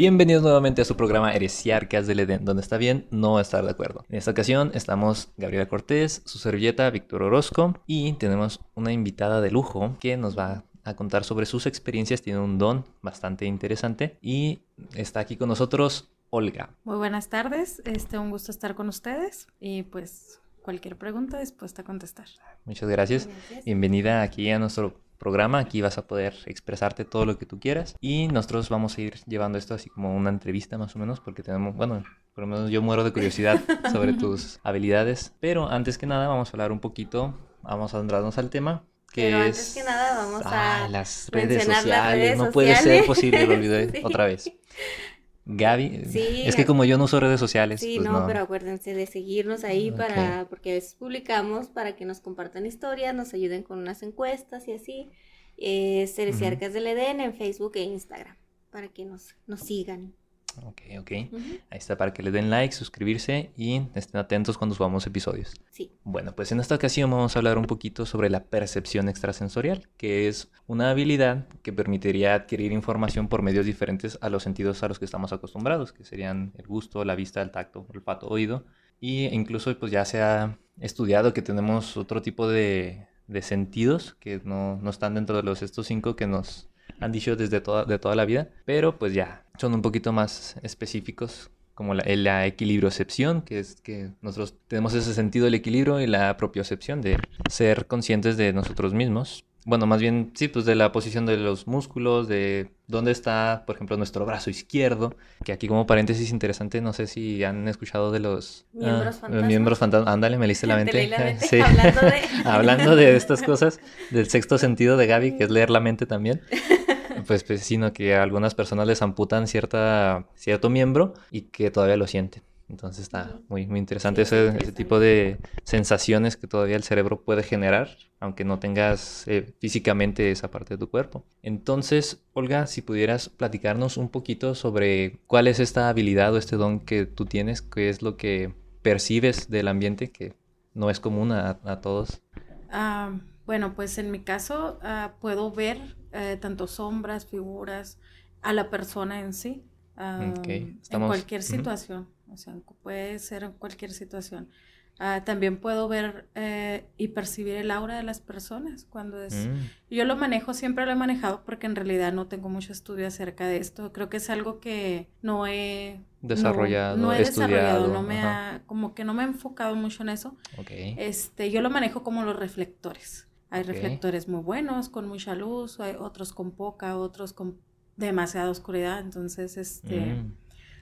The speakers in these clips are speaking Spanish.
Bienvenidos nuevamente a su programa Heresiarcas del Edén, donde está bien no estar de acuerdo. En esta ocasión estamos Gabriela Cortés, su servilleta Víctor Orozco y tenemos una invitada de lujo que nos va a contar sobre sus experiencias. Tiene un don bastante interesante y está aquí con nosotros Olga. Muy buenas tardes, este, un gusto estar con ustedes y pues cualquier pregunta dispuesta a contestar. Muchas gracias. gracias. Bienvenida aquí a nuestro programa. Aquí vas a poder expresarte todo lo que tú quieras. Y nosotros vamos a ir llevando esto así como una entrevista más o menos, porque tenemos, bueno, por lo menos yo muero de curiosidad sobre tus habilidades. Pero antes que nada vamos a hablar un poquito, vamos a andarnos al tema. Que Pero es... antes que nada vamos a las redes sociales. las redes no puede ser posible, lo olvidé Sí. otra vez. Gaby, Sí, es que como yo no uso redes sociales, Sí, pues no, no. pero acuérdense de seguirnos ahí para, porque a veces publicamos para que nos compartan historias, nos ayuden con unas encuestas y así. Eh, Cereciarcas del Edén en Facebook e Instagram, para que nos, nos sigan. Ok, ok. Ahí está para que le den like, suscribirse y estén atentos cuando subamos episodios. Sí, Bueno, pues en esta ocasión vamos a hablar un poquito sobre la percepción extrasensorial, que es una habilidad que permitiría adquirir información por medios diferentes a los sentidos a los que estamos acostumbrados, que serían el gusto, la vista, el tacto, olfato, oído. Y incluso pues ya se ha estudiado que tenemos otro tipo de, de sentidos que no, no están dentro de los estos cinco que nos han dicho desde toda, de toda la vida, pero pues ya son un poquito más específicos como la, la equilibriocepción, que es que nosotros tenemos ese sentido del equilibrio y la propiocepción de ser conscientes de nosotros mismos. Bueno, más bien, sí, pues de la posición de los músculos, de dónde está, por ejemplo, nuestro brazo izquierdo, que aquí como paréntesis interesante, no sé si han escuchado de los Miembros ah, fantasmas. miembros. Ándale, me leíste la Te mente. la mente, Sí. hablando de- Hablando de estas cosas, del sexto sentido de Gaby, que es leer la mente también. Pues, pues sino que a algunas personas les amputan cierta, cierto miembro y que todavía lo sienten. Entonces está muy, muy interesante Sí, ese, tipo de sensaciones que todavía el cerebro puede generar, aunque no tengas eh, físicamente esa parte de tu cuerpo. Entonces, Olga, si pudieras platicarnos un poquito sobre cuál es esta habilidad o este don que tú tienes, qué es lo que percibes del ambiente, que no es común a, a todos. Ah, bueno, pues en mi caso ah, puedo ver eh, tanto sombras, figuras, a la persona en sí, en cualquier situación, o sea, puede ser en cualquier situación. Ah, también puedo ver eh, y percibir el aura de las personas cuando es... Mm, Yo lo manejo, siempre lo he manejado porque en realidad no tengo mucho estudio acerca de esto. Creo que es algo que no he no- Desarrollado, no, he desarrollado, estudiado, no me ajá. ha, como que no me he enfocado mucho en eso. Este, yo lo manejo como los reflectores. Hay reflectores muy buenos, con mucha luz, hay otros con poca, otros con demasiada oscuridad. Entonces, este, Mm,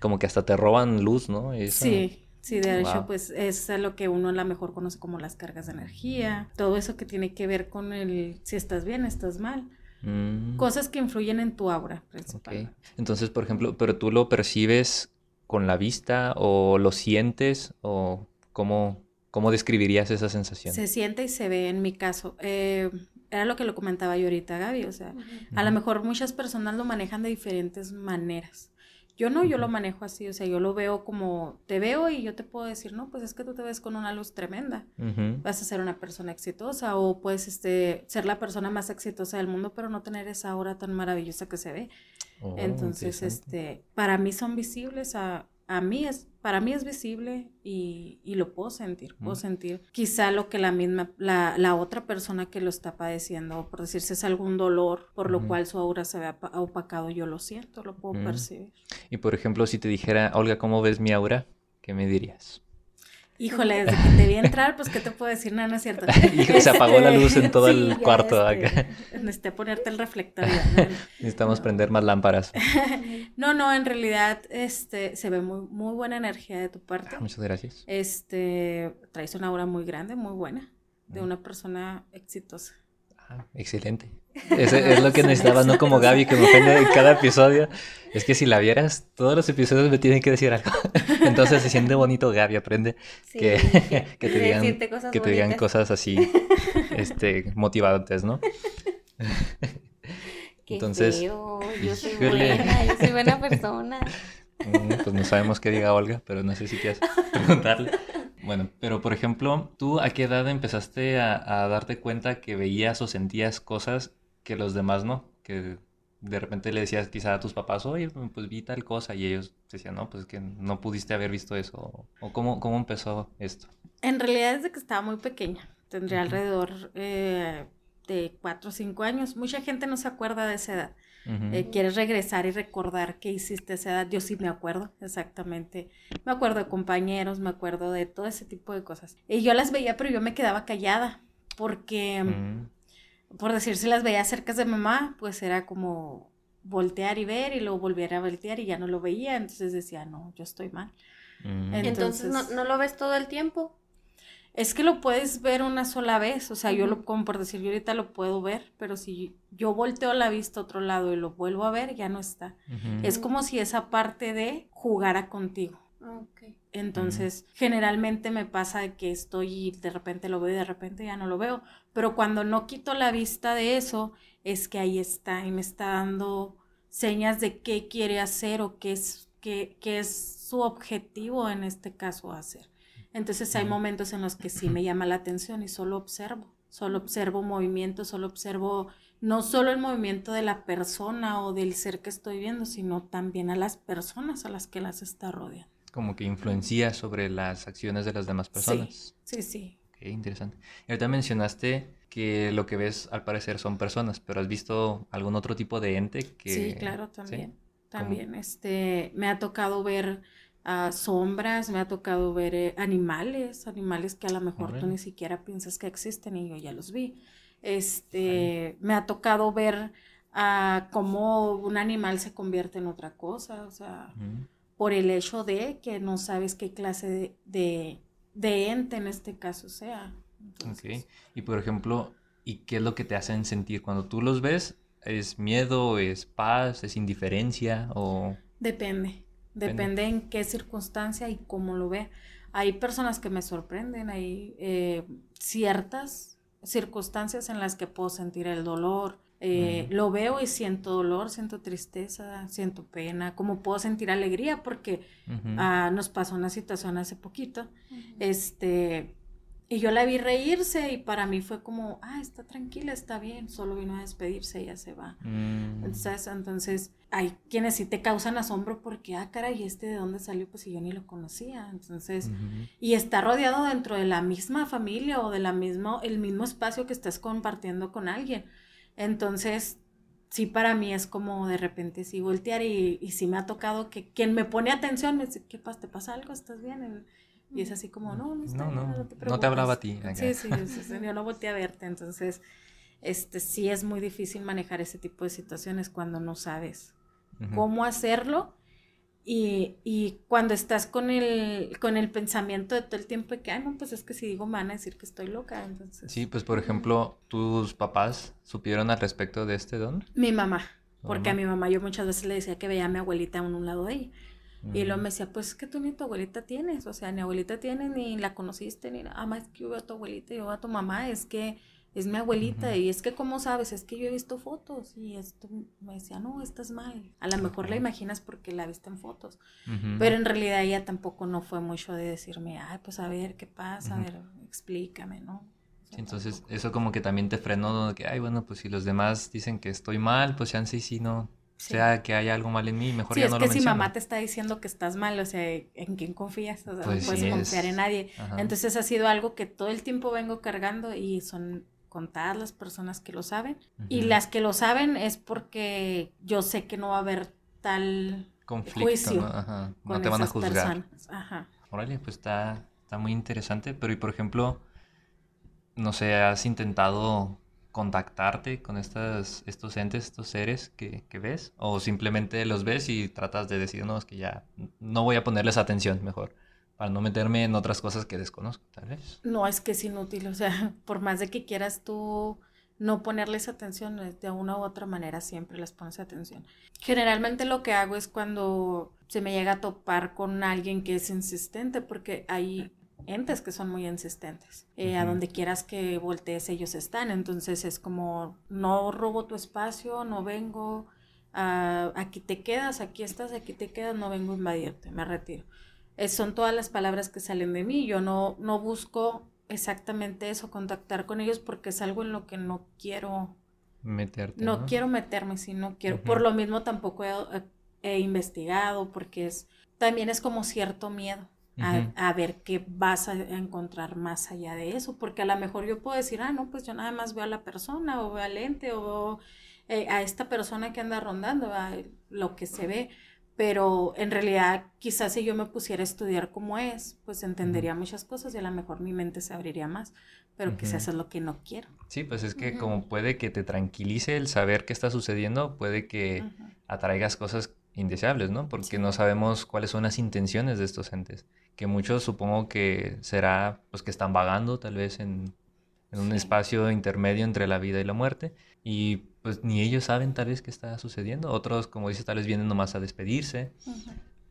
Como que hasta te roban luz, ¿no? Eso- sí, sí, de hecho, Wow. pues es lo que uno a lo mejor conoce como las cargas de energía, todo eso que tiene que ver con el si estás bien, estás mal, Mm, cosas que influyen en tu aura ok. principal. Entonces, por ejemplo, ¿pero tú lo percibes con la vista o lo sientes o cómo, cómo describirías esa sensación? Se siente y se ve en mi caso. Eh, era lo que lo comentaba yo ahorita, Gaby, o sea, A lo mejor muchas personas lo manejan de diferentes maneras. Yo no, yo lo manejo así, o sea, yo lo veo como, te veo y yo te puedo decir, no, pues es que tú te ves con una luz tremenda, vas a ser una persona exitosa o puedes este, ser la persona más exitosa del mundo, pero no tener esa aura tan maravillosa que se ve. Oh, Entonces, este, para mí son visibles, a, a mí es, para mí es visible y, y lo puedo sentir, puedo Mm. sentir quizá lo que la misma, la, la otra persona que lo está padeciendo, por decirse es algún dolor, por lo cual su aura se ve opacado, yo lo siento, lo puedo Mm. percibir. Y por ejemplo, si te dijera, Olga, ¿cómo ves mi aura? ¿Qué me dirías? Híjole, desde que te vi entrar, pues, ¿qué te puedo decir? No, no es cierto. Se apagó la luz en todo sí, el cuarto este, acá. Necesité ponerte el reflector. ya, ¿no? Necesitamos prender más lámparas. No, no, en realidad, este, se ve muy, muy buena energía de tu parte. Ah, Muchas gracias. Este, traes una aura muy grande, muy buena, de Mm. una persona exitosa. Ah, excelente. Ese es lo que necesitaba, no como Gaby que me ofende en cada episodio. Es que si la vieras, todos los episodios me tienen que decir algo. Entonces se siente bonito, Gaby, aprende Sí, que, que te digan, que te digan cosas así, este, motivantes, ¿no? Qué Entonces, feo, yo soy híjole. buena, yo soy buena persona. Mm, Pues no sabemos qué diga Olga, pero no sé si quieres preguntarle. Bueno, pero por ejemplo, ¿tú a qué edad empezaste a, a darte cuenta que veías o sentías cosas que los demás no? Que de repente le decías quizá a tus papás, oye, pues vi tal cosa, y ellos decían, no, pues es que no pudiste haber visto eso, o cómo, cómo empezó esto. En realidad desde que estaba muy pequeña, tendría alrededor eh, de 4 o 5 años, mucha gente no se acuerda de esa edad. Eh, quieres regresar y recordar qué hiciste a esa edad. Yo sí me acuerdo, exactamente. Me acuerdo de compañeros, me acuerdo de todo ese tipo de cosas. Y yo las veía, pero yo me quedaba callada, porque, por decir, si las veía cerca de mamá, pues era como voltear y ver y luego volver a voltear y ya no lo veía, entonces decía, no, yo estoy mal. Entonces, ¿no, ¿no, lo ves todo el tiempo? Es que lo puedes ver una sola vez, o sea, yo lo, como por decir, yo ahorita lo puedo ver, pero si yo volteo la vista a otro lado y lo vuelvo a ver, ya no está. Es como si esa parte de jugara contigo. Okay. Entonces, generalmente me pasa que estoy y de repente lo veo y de repente ya no lo veo, pero cuando no quito la vista de eso, es que ahí está y me está dando señas de qué quiere hacer o qué es, qué, qué es su objetivo en este caso hacer. Entonces hay momentos en los que sí me llama la atención y solo observo, solo observo movimiento, solo observo no solo el movimiento de la persona o del ser que estoy viendo, sino también a las personas a las que las está rodeando. Como que influencia sobre las acciones de las demás personas. Sí, sí, sí. Qué interesante. Y ahorita mencionaste que lo que ves al parecer son personas, pero ¿has visto algún otro tipo de ente que... Sí, claro, también. También, este, me ha tocado ver sombras, me ha tocado ver eh, animales, animales que a lo mejor tú ni siquiera piensas que existen y yo ya los vi. Este, me ha tocado ver uh, cómo un animal se convierte en otra cosa, o sea, por el hecho de que no sabes qué clase de, de, ente en este caso sea. Ok, y por ejemplo, ¿y qué es lo que te hacen sentir cuando tú los ves? ¿Es miedo, es paz, es indiferencia o...? Depende. Depende en qué circunstancia y cómo lo ve. Hay personas que me sorprenden, hay eh, ciertas circunstancias en las que puedo sentir el dolor. Eh, lo veo y siento dolor, siento tristeza, siento pena, como puedo sentir alegría porque ah, nos pasó una situación hace poquito. Este, y yo la vi reírse y para mí fue como, ah, está tranquila, está bien, solo vino a despedirse y ya se va. Mm. Entonces, entonces, hay quienes sí te causan asombro porque, ah, caray, ¿este de dónde salió? Pues yo ni lo conocía. Entonces, y está rodeado dentro de la misma familia o de la misma, el mismo espacio que estás compartiendo con alguien. Entonces, sí para mí es como de repente sí voltear y, y sí me ha tocado que quien me pone atención me dice, ¿qué pasa? ¿Te pasa algo? ¿Estás bien? Y es así como, no, no está no, no, te no te hablaba a ti. Sí, sí, yo no volteé a verte. Entonces, este, sí es muy difícil manejar ese tipo de situaciones cuando no sabes cómo hacerlo. Y, y, cuando estás con el, con el pensamiento de todo el tiempo de que, ay, no, pues es que si digo me van a decir que estoy loca, entonces... Sí, pues por ejemplo, ¿tus papás supieron al respecto de este don? Mi mamá, porque a mi mamá yo muchas veces le decía que veía a mi abuelita a un lado de ella. Y luego me decía, pues es que tú ni tu abuelita tienes, o sea, ni abuelita tienes, ni la conociste, ni nada, ah, más que yo veo a tu abuelita, yo veo a tu mamá, es que es mi abuelita, y es que, ¿cómo sabes? Es que yo he visto fotos, y esto me decía, no, estás mal, a lo mejor la imaginas porque la viste en fotos, pero en realidad ella tampoco no fue mucho de decirme, ay, pues a ver, ¿qué pasa? A ver, explícame, ¿no? entonces, eso como que también te frenó, que, ay, bueno, pues si los demás dicen que estoy mal, pues ya sí, sí, no, sea que haya algo mal en mí, mejor ya no lo es que si mamá te está diciendo que estás mal, o sea, ¿en quién confías? O sea, no pues puedes confiar en nadie. Entonces ha sido algo que todo el tiempo vengo cargando y son contadas las personas que lo saben. Y las que lo saben es porque yo sé que no va a haber tal Conflicto, juicio. ¿no? no te van a juzgar. Ajá. Órale, pues está, está muy interesante. Pero, y por ejemplo, no sé, ¿has intentado contactarte con estas, estos entes, estos seres que, ves? ¿O simplemente los ves y tratas de decir, no, es que ya no voy a ponerles atención mejor? Para no meterme en otras cosas que desconozco, tal vez. No, es que es inútil. O sea, por más de que quieras tú no ponerles atención, eh, de una u otra manera siempre les pones atención. Generalmente lo que hago es cuando se me llega a topar con alguien que es insistente, porque hay entes que son muy insistentes. Eh, a donde quieras que voltees, ellos están. Entonces es como, no robo tu espacio, no vengo, uh, aquí te quedas, aquí estás, aquí te quedas, no vengo a invadirte, me retiro. son todas las palabras que salen de mí. Yo no, no busco exactamente eso, contactar con ellos porque es algo en lo que no quiero meterte. No, quiero meterme, sí, no quiero. Por lo mismo tampoco he, investigado, porque es también es como cierto miedo. A, ver qué vas a encontrar más allá de eso, porque a lo mejor yo puedo decir, ah, no, pues yo nada más veo a la persona, o veo al ente, o eh, a esta persona que anda rondando, a lo que se ve, pero en realidad quizás si yo me pusiera a estudiar cómo es, pues entendería muchas cosas y a lo mejor mi mente se abriría más, pero quizás es lo que no quiero. Sí, pues es que como puede que te tranquilice el saber qué está sucediendo, puede que atraigas cosas indeseables, ¿no? Porque no sabemos cuáles son las intenciones de estos entes, que muchos supongo que será pues que están vagando tal vez en, un espacio intermedio entre la vida y la muerte y pues ni ellos saben tal vez qué está sucediendo. Otros, como dices, tal vez vienen nomás a despedirse.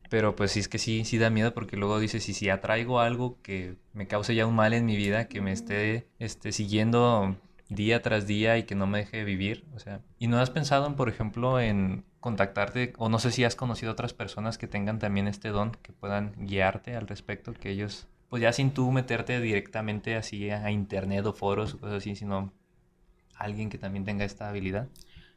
Pero pues sí es que sí, sí da miedo porque luego dices, si, si atraigo algo que me cause ya un mal en mi vida, que me esté este, siguiendo día tras día y que no me deje vivir, o sea, ¿y no has pensado, en, por ejemplo, en contactarte, o no sé si has conocido otras personas que tengan también este don, que puedan guiarte al respecto, que ellos, pues ya sin tú meterte directamente así a internet o foros o cosas así, sino alguien que también tenga esta habilidad?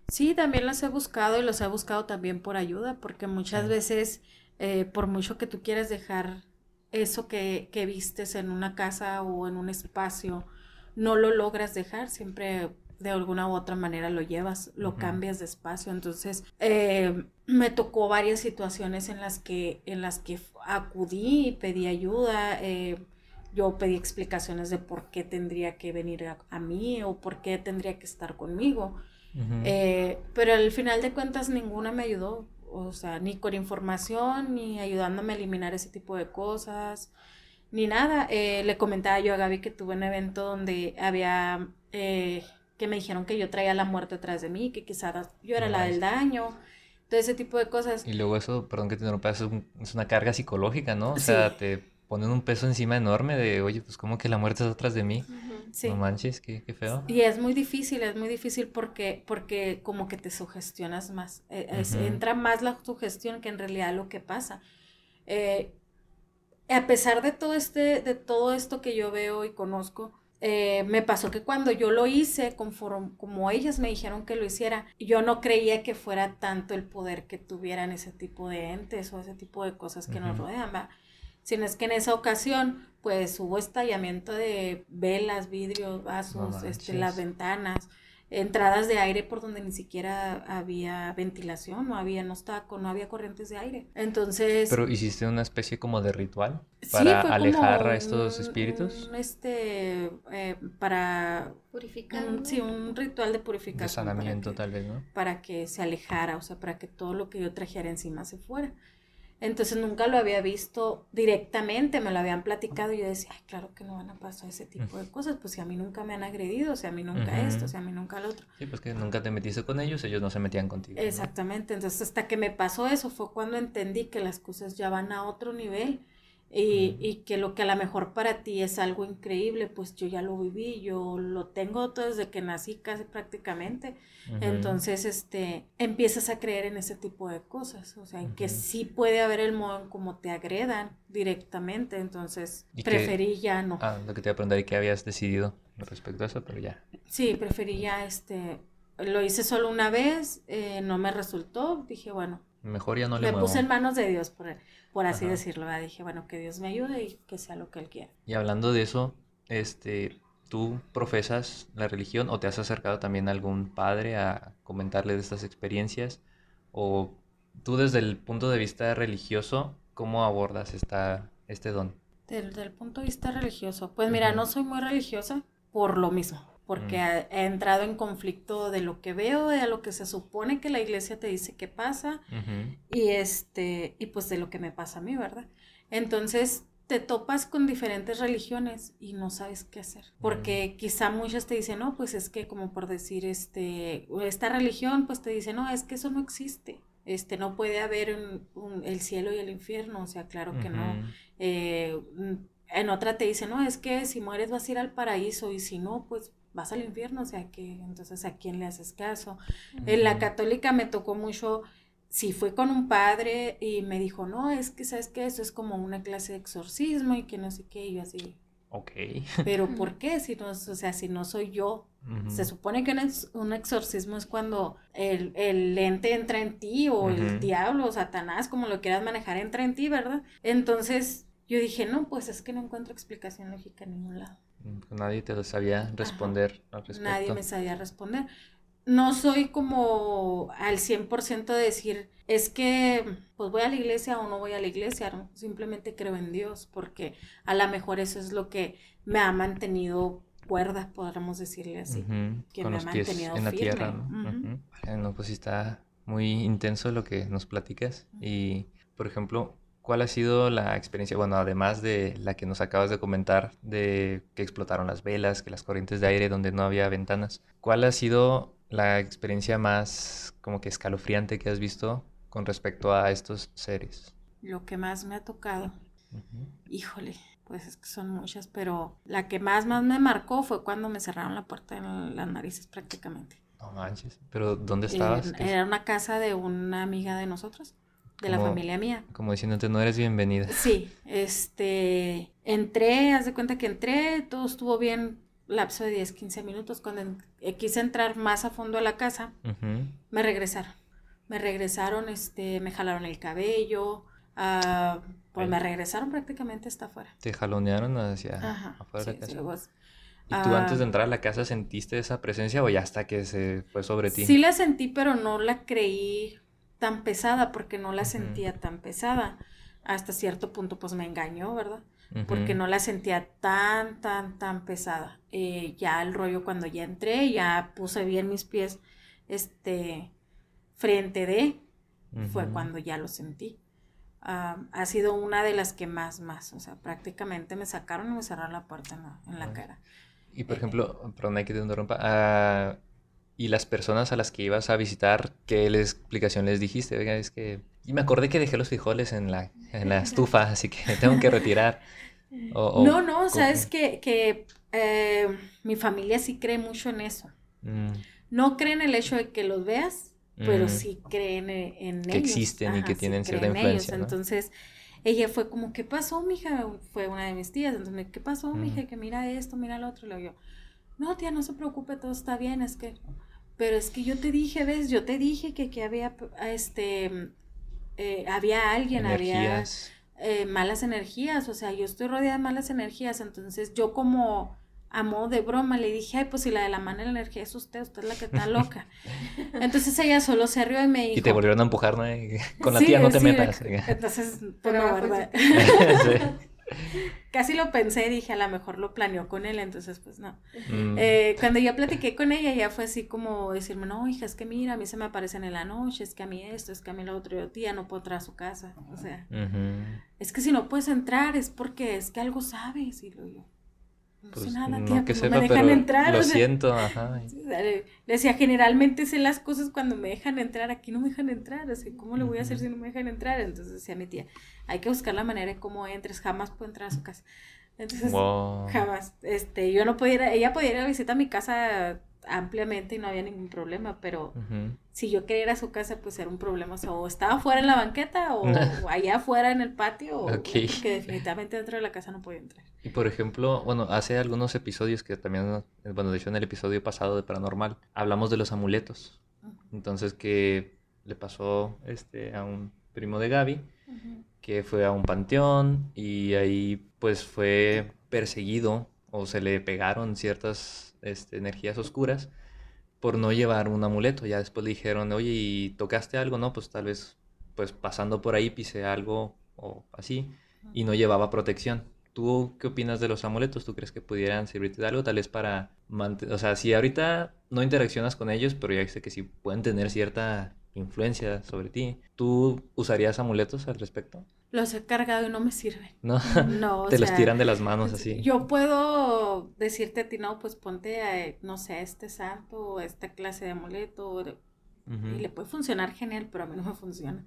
Sí, también las he buscado y los he buscado también por ayuda, porque muchas veces, eh, por mucho que tú quieras dejar eso que, que vistes en una casa o en un espacio, no lo logras dejar, siempre de alguna u otra manera lo llevas, lo cambias de espacio. Entonces, eh, me tocó varias situaciones en las que, en las que acudí y pedí ayuda. Eh, yo pedí explicaciones de por qué tendría que venir a, mí o por qué tendría que estar conmigo. Eh, pero al final de cuentas ninguna me ayudó, o sea, ni con información, ni ayudándome a eliminar ese tipo de cosas, ni nada. Eh, le comentaba yo a Gaby que tuve un evento donde había, eh, que me dijeron que yo traía la muerte atrás de mí, que quizás yo era la del daño. Todo ese tipo de cosas. Y luego eso, perdón que te interrumpa, es, es una carga psicológica, ¿no? O sea, te ponen un peso encima enorme de, oye, pues como que la muerte es atrás de mí. No manches, qué, qué, feo. Y es muy difícil, es muy difícil porque, porque como que te sugestionas más. E, entra más la sugestión que en realidad lo que pasa. Eh, a pesar de todo, este, de todo esto que yo veo y conozco, eh, me pasó que cuando yo lo hice, conforme, como ellas me dijeron que lo hiciera, yo no creía que fuera tanto el poder que tuvieran ese tipo de entes o ese tipo de cosas que nos rodean. ¿va? sino es que en esa ocasión pues hubo estallamiento de velas, vidrios, vasos, este, las ventanas, entradas de aire por donde ni siquiera había ventilación, no había, no estaba, no había corrientes de aire. Entonces... Pero hiciste una especie como de ritual para alejar a estos espíritus. este, eh, para... Purificar. sí, un ritual de purificación. De sanamiento tal vez, ¿no? Para que se alejara, o sea, para que todo lo que yo trajera encima se fuera. Entonces nunca lo había visto directamente, me lo habían platicado y yo decía, ay, claro que no van a pasar ese tipo de cosas, pues si a mí nunca me han agredido, si a mí nunca esto, si a mí nunca lo otro. Sí, pues que nunca te metiste con ellos, ellos no se metían contigo. Exactamente, entonces hasta que me pasó eso fue cuando entendí que las cosas ya van a otro nivel y, y, que lo que a lo mejor para ti es algo increíble, pues yo ya lo viví, yo lo tengo desde que nací casi prácticamente. Entonces, este, empiezas a creer en ese tipo de cosas, o sea, en que sí puede haber el modo en cómo te agredan directamente, entonces preferí ya no. Ah, lo que te iba a preguntar, ¿y qué habías decidido respecto a eso? Pero ya. Sí, preferí ya, este, lo hice solo una vez, eh, no me resultó, dije, bueno. Mejor ya no le Me puse en manos de Dios, por por así decirlo. Dije, bueno, que Dios me ayude y que sea lo que Él quiera. Y hablando de eso, este, ¿tú profesas la religión o te has acercado también a algún padre a comentarle de estas experiencias? ¿O tú desde el punto de vista religioso, cómo abordas esta, este don? Desde el punto de vista religioso, pues mira, no soy muy religiosa por lo mismo porque mm. he entrado en conflicto de lo que veo, de lo que se supone que la iglesia te dice que pasa y este y pues de lo que me pasa a mí, ¿verdad? Entonces te topas con diferentes religiones y no sabes qué hacer, porque mm. quizá muchas te dicen, "No, pues es que como por decir este esta religión pues te dice, "No, es que eso no existe." Este, no puede haber el cielo y el infierno, o sea, claro que no. Eh, en otra te dice, no, es que si mueres vas a ir al paraíso y si no, pues vas al infierno, o sea que entonces a quién le haces caso. En la católica me tocó mucho, si fui con un padre y me dijo, no, es que sabes que eso es como una clase de exorcismo y que no sé qué, y yo así, Ok. Pero ¿por qué? Si no, o sea, si no soy yo. Se supone que un, exorcismo es cuando el, el, ente entra en ti o el diablo o Satanás, como lo quieras manejar, entra en ti, ¿verdad? Entonces yo dije, no, pues es que no encuentro explicación lógica en ningún lado. Nadie te sabía responder al respecto. Nadie me sabía responder. No soy como al 100% de decir, es que pues voy a la iglesia o no voy a la iglesia, simplemente creo en Dios, porque a lo mejor eso es lo que me ha mantenido cuerda, podríamos decirle así, que me ha mantenido en la tierra. ¿no? pues está muy intenso lo que nos platicas y, por ejemplo, ¿Cuál ha sido la experiencia? Bueno, además de la que nos acabas de comentar, de que explotaron las velas, que las corrientes de aire donde no había ventanas, ¿cuál ha sido la experiencia más como que escalofriante que has visto con respecto a estos seres? Lo que más me ha tocado. Híjole, pues es que son muchas, pero la que más, más me marcó fue cuando me cerraron la puerta en las narices prácticamente. No manches, pero ¿dónde estabas? era una casa de una amiga de nosotros de la familia mía. Como diciéndote, no eres bienvenida. Sí, este, entré, haz de cuenta que entré, todo estuvo bien, lapso de 10, 15 minutos, cuando eh, quise entrar más a fondo a la casa, me regresaron. Me regresaron, este, me jalaron el cabello, uh, pues me regresaron prácticamente hasta afuera. Te jalonearon hacia afuera de la casa. Pues, ¿Y tú antes de ah, entrar a la casa sentiste esa presencia o ya hasta que se fue sobre ti? Sí la sentí, pero no la creí tan pesada porque no la sentía tan pesada. Hasta cierto punto pues me engañó, ¿verdad? Porque no la sentía tan, tan, tan pesada. Eh, ya el rollo cuando ya entré, ya puse bien mis pies, este, frente de, fue cuando ya lo sentí. Ah, ha sido una de las que más, más, o sea, prácticamente me sacaron y me cerraron la puerta en la, en la cara. Y por ejemplo, perdón, hay que te interrumpa, uh, y las personas a las que ibas a visitar, ¿qué explicación les dijiste? Oiga, es que... Y me acordé que dejé los frijoles en la, en la estufa, así que me tengo que retirar. no, no, sabes que, que eh, mi familia sí cree mucho en eso. Mm. No creen en el hecho de que los veas, pero mm. sí creen e, en, que existen y que tienen cierta influencia. Entonces, ella fue como, ¿qué pasó, mija? Fue una de mis tías. Entonces, ¿qué pasó, mija? Mm. Que mira esto, mira lo otro. Y luego yo, no, tía, no se preocupe, todo está bien. Es que pero es que yo te dije, ves, yo te dije que, que había, este, eh, había alguien, había eh, malas energías, o sea, yo estoy rodeada de malas energías, entonces yo como a modo de broma le dije, ay, pues si la de la mala energía es usted, usted es la que está loca. Entonces ella solo se rió y me dijo... Y te volvieron a empujar, ¿no? Con la tía no te metas. Entonces, pues no, ¿verdad? Casi lo pensé, dije, a lo mejor lo planeó con él, entonces pues no. Mm. Eh, cuando yo platiqué con ella, ya fue así como decirme, no, hija, es que mira, a mí se me aparecen en la noche, es que a mí esto, es que a mí lo otro, yo, tía, no puedo entrar a su casa, o sea, es que si no puedes entrar es porque es que algo sabes, y lo yo. No pues, nada, tía, no que me dejan entrar. Lo siento, ajá. Le decía, generalmente sé las cosas cuando me dejan entrar, aquí no me dejan entrar, así, ¿cómo le voy a hacer si no me dejan entrar? Entonces decía mi tía, hay que buscar la manera de cómo entres, jamás puedo entrar a su casa. Entonces, jamás, este, yo no podía ir, ella podía ir a visitar mi casa ampliamente y no había ningún problema, pero si yo quería ir a su casa, pues era un problema. O, estaba fuera en la banqueta o, allá afuera en el patio, o que definitivamente dentro de la casa no podía entrar. Y por ejemplo, bueno, hace algunos episodios que también, bueno, de hecho en el episodio pasado de Paranormal, hablamos de los amuletos. Entonces, que le pasó este, a un primo de Gaby, que fue a un panteón y ahí pues fue perseguido o se le pegaron ciertas este, energías oscuras por no llevar un amuleto. Ya después le dijeron, oye, ¿y tocaste algo? No, pues tal vez, pues pasando por ahí pisé algo o así y no llevaba protección. ¿Tú qué opinas de los amuletos? ¿Tú crees que pudieran servirte de algo? Tal vez para mantener, o sea, si ahorita no interaccionas con ellos, pero ya sé que sí pueden tener cierta influencia sobre ti, ¿tú usarías amuletos al respecto? Los he cargado y no me sirven. No, no te los tiran de las manos así. Yo puedo decirte a ti, no, pues ponte, a, no sé, este santo o esta clase de amuleto y le puede funcionar genial, pero a mí no me funciona.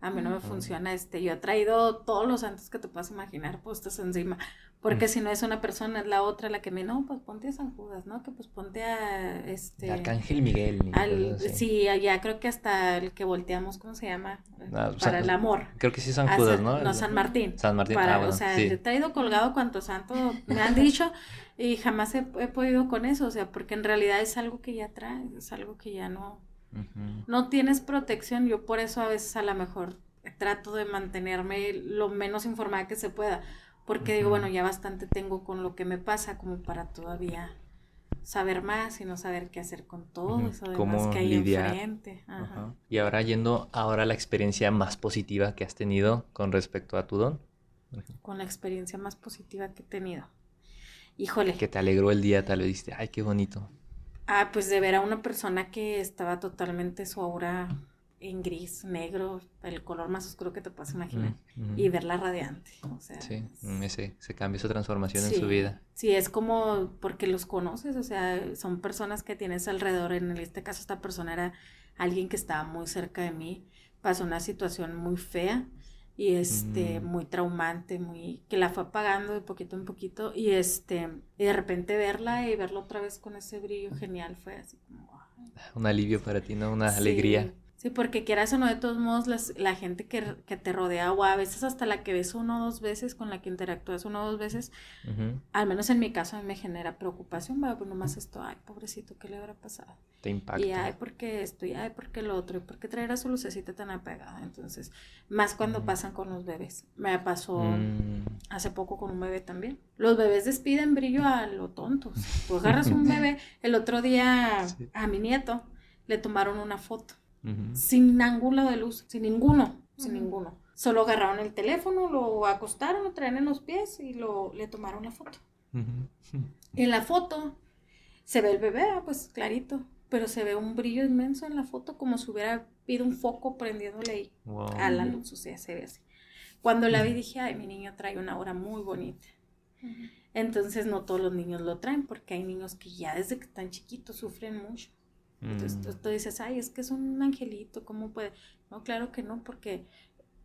A mí no me funciona este. Yo he traído todos los santos que te puedas imaginar puestos encima. Porque si no es una persona, es la otra la que me, no, pues ponte a San Judas, ¿no? Que pues ponte a este. Arcángel Miguel. Al, sí, allá creo que hasta el que volteamos, ¿cómo se llama? Ah, Para el amor. Creo que sí San Judas, ¿no? No, San Martín. San Martín, Para, ah, O sea, he traído colgado cuanto santo me han dicho y jamás he, podido con eso, o sea, porque en realidad es algo que ya traes, es algo que ya no. No tienes protección, yo por eso a veces a lo mejor trato de mantenerme lo menos informada que se pueda porque digo, bueno, ya bastante tengo con lo que me pasa como para todavía saber más y no saber qué hacer con todo eso demás que hay lidiar? enfrente. Y ahora yendo ahora a la experiencia más positiva que has tenido con respecto a tu don. Con la experiencia más positiva que he tenido. Híjole. Que te alegró el día, tal vez diste, ay, qué bonito. Ah, pues de ver a una persona que estaba totalmente su aura en gris, negro, el color más oscuro que te puedas imaginar, y verla radiante. O sea, sí, ese, se cambia esa transformación en su vida. Sí, es como porque los conoces, o sea, son personas que tienes alrededor. En este caso, esta persona era alguien que estaba muy cerca de mí, pasó una situación muy fea y este mm. muy traumante, muy que la fue apagando de poquito en poquito y este y de repente verla y verla otra vez con ese brillo genial fue así como un alivio para ti, ¿no? Una alegría. Sí, porque quieras o no, de todos modos, las, la gente que, te rodea, o a veces hasta la que ves uno o dos veces, con la que interactúas uno o dos veces, al menos en mi caso, a mí me genera preocupación, va, pues nomás esto, ay, pobrecito, ¿qué le habrá pasado? Te impacta. Y ay, ¿por qué esto? Y ay, ¿por qué lo otro? ¿Y por qué traer a su lucecita tan apegada? Entonces, más cuando pasan con los bebés. Me pasó mm. hace poco con un bebé también. Los bebés despiden brillo a lo tontos. Tú agarras un bebé, el otro día a mi nieto le tomaron una foto sin ángulo de luz, sin ninguno, sin ninguno. Solo agarraron el teléfono, lo acostaron, lo traen en los pies y lo, le tomaron la foto. En la foto se ve el bebé, ah, pues clarito, pero se ve un brillo inmenso en la foto como si hubiera habido un foco prendiéndole ahí a la luz, o sea, se ve así. Cuando la vi dije, ay, mi niño trae una hora muy bonita. Entonces no todos los niños lo traen porque hay niños que ya desde que están chiquitos sufren mucho. Entonces mm. tú, dices, ay, es que es un angelito, ¿cómo puede? No, claro que no, porque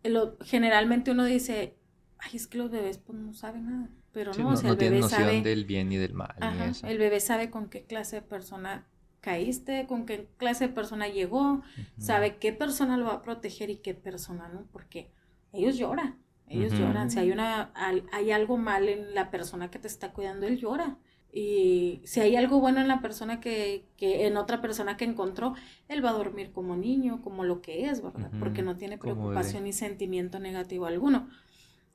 lo, generalmente uno dice, ay, es que los bebés pues no saben nada. Pero no, o sea, el bebé sabe del bien y del mal. El bebé sabe con qué clase de persona caíste, con qué clase de persona llegó, sabe qué persona lo va a proteger y qué persona no, porque ellos lloran, ellos lloran. Si hay una, hay algo mal en la persona que te está cuidando, él llora. Y si hay algo bueno en la persona que, que, en otra persona que encontró, él va a dormir como niño, como lo que es, ¿verdad? Porque no tiene preocupación ni sentimiento negativo alguno.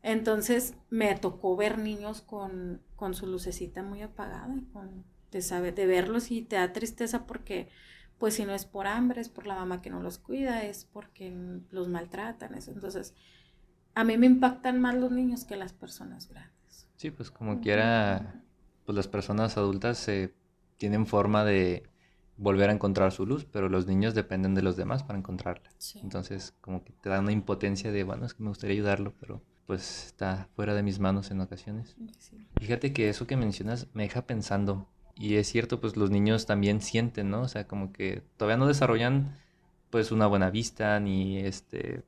Entonces me tocó ver niños con, con su lucecita muy apagada, con, de, sabe, de verlos y te da tristeza porque, pues si no es por hambre, es por la mamá que no los cuida, es porque los maltratan. Eso. Entonces, a mí me impactan más los niños que las personas grandes. Sí, pues como quiera pues las personas adultas tienen forma de volver a encontrar su luz, pero los niños dependen de los demás para encontrarla. Entonces, como que te da una impotencia de, bueno, es que me gustaría ayudarlo, pero pues está fuera de mis manos en ocasiones. Fíjate que eso que mencionas me deja pensando, y es cierto, pues los niños también sienten, ¿no? O sea, como que todavía no desarrollan pues una buena vista, ni este,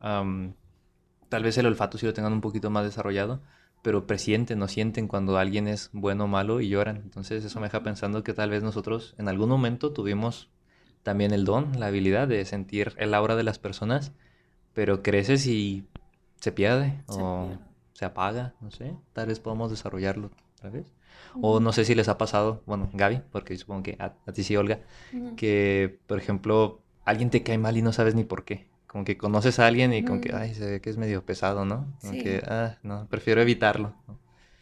tal vez el olfato sí lo tengan un poquito más desarrollado, pero presienten o sienten cuando alguien es bueno o malo y lloran. Entonces eso me deja pensando que tal vez nosotros en algún momento tuvimos también el don, la habilidad de sentir el aura de las personas, pero creces y se pierde o se apaga, no sé, tal vez podamos desarrollarlo otra vez. O no sé si les ha pasado, bueno, Gaby, porque supongo que a, ti sí, Olga, que por ejemplo alguien te cae mal y no sabes ni por qué como que conoces a alguien y como que, ay, se ve que es medio pesado, ¿no? Como que, ah, no, prefiero evitarlo.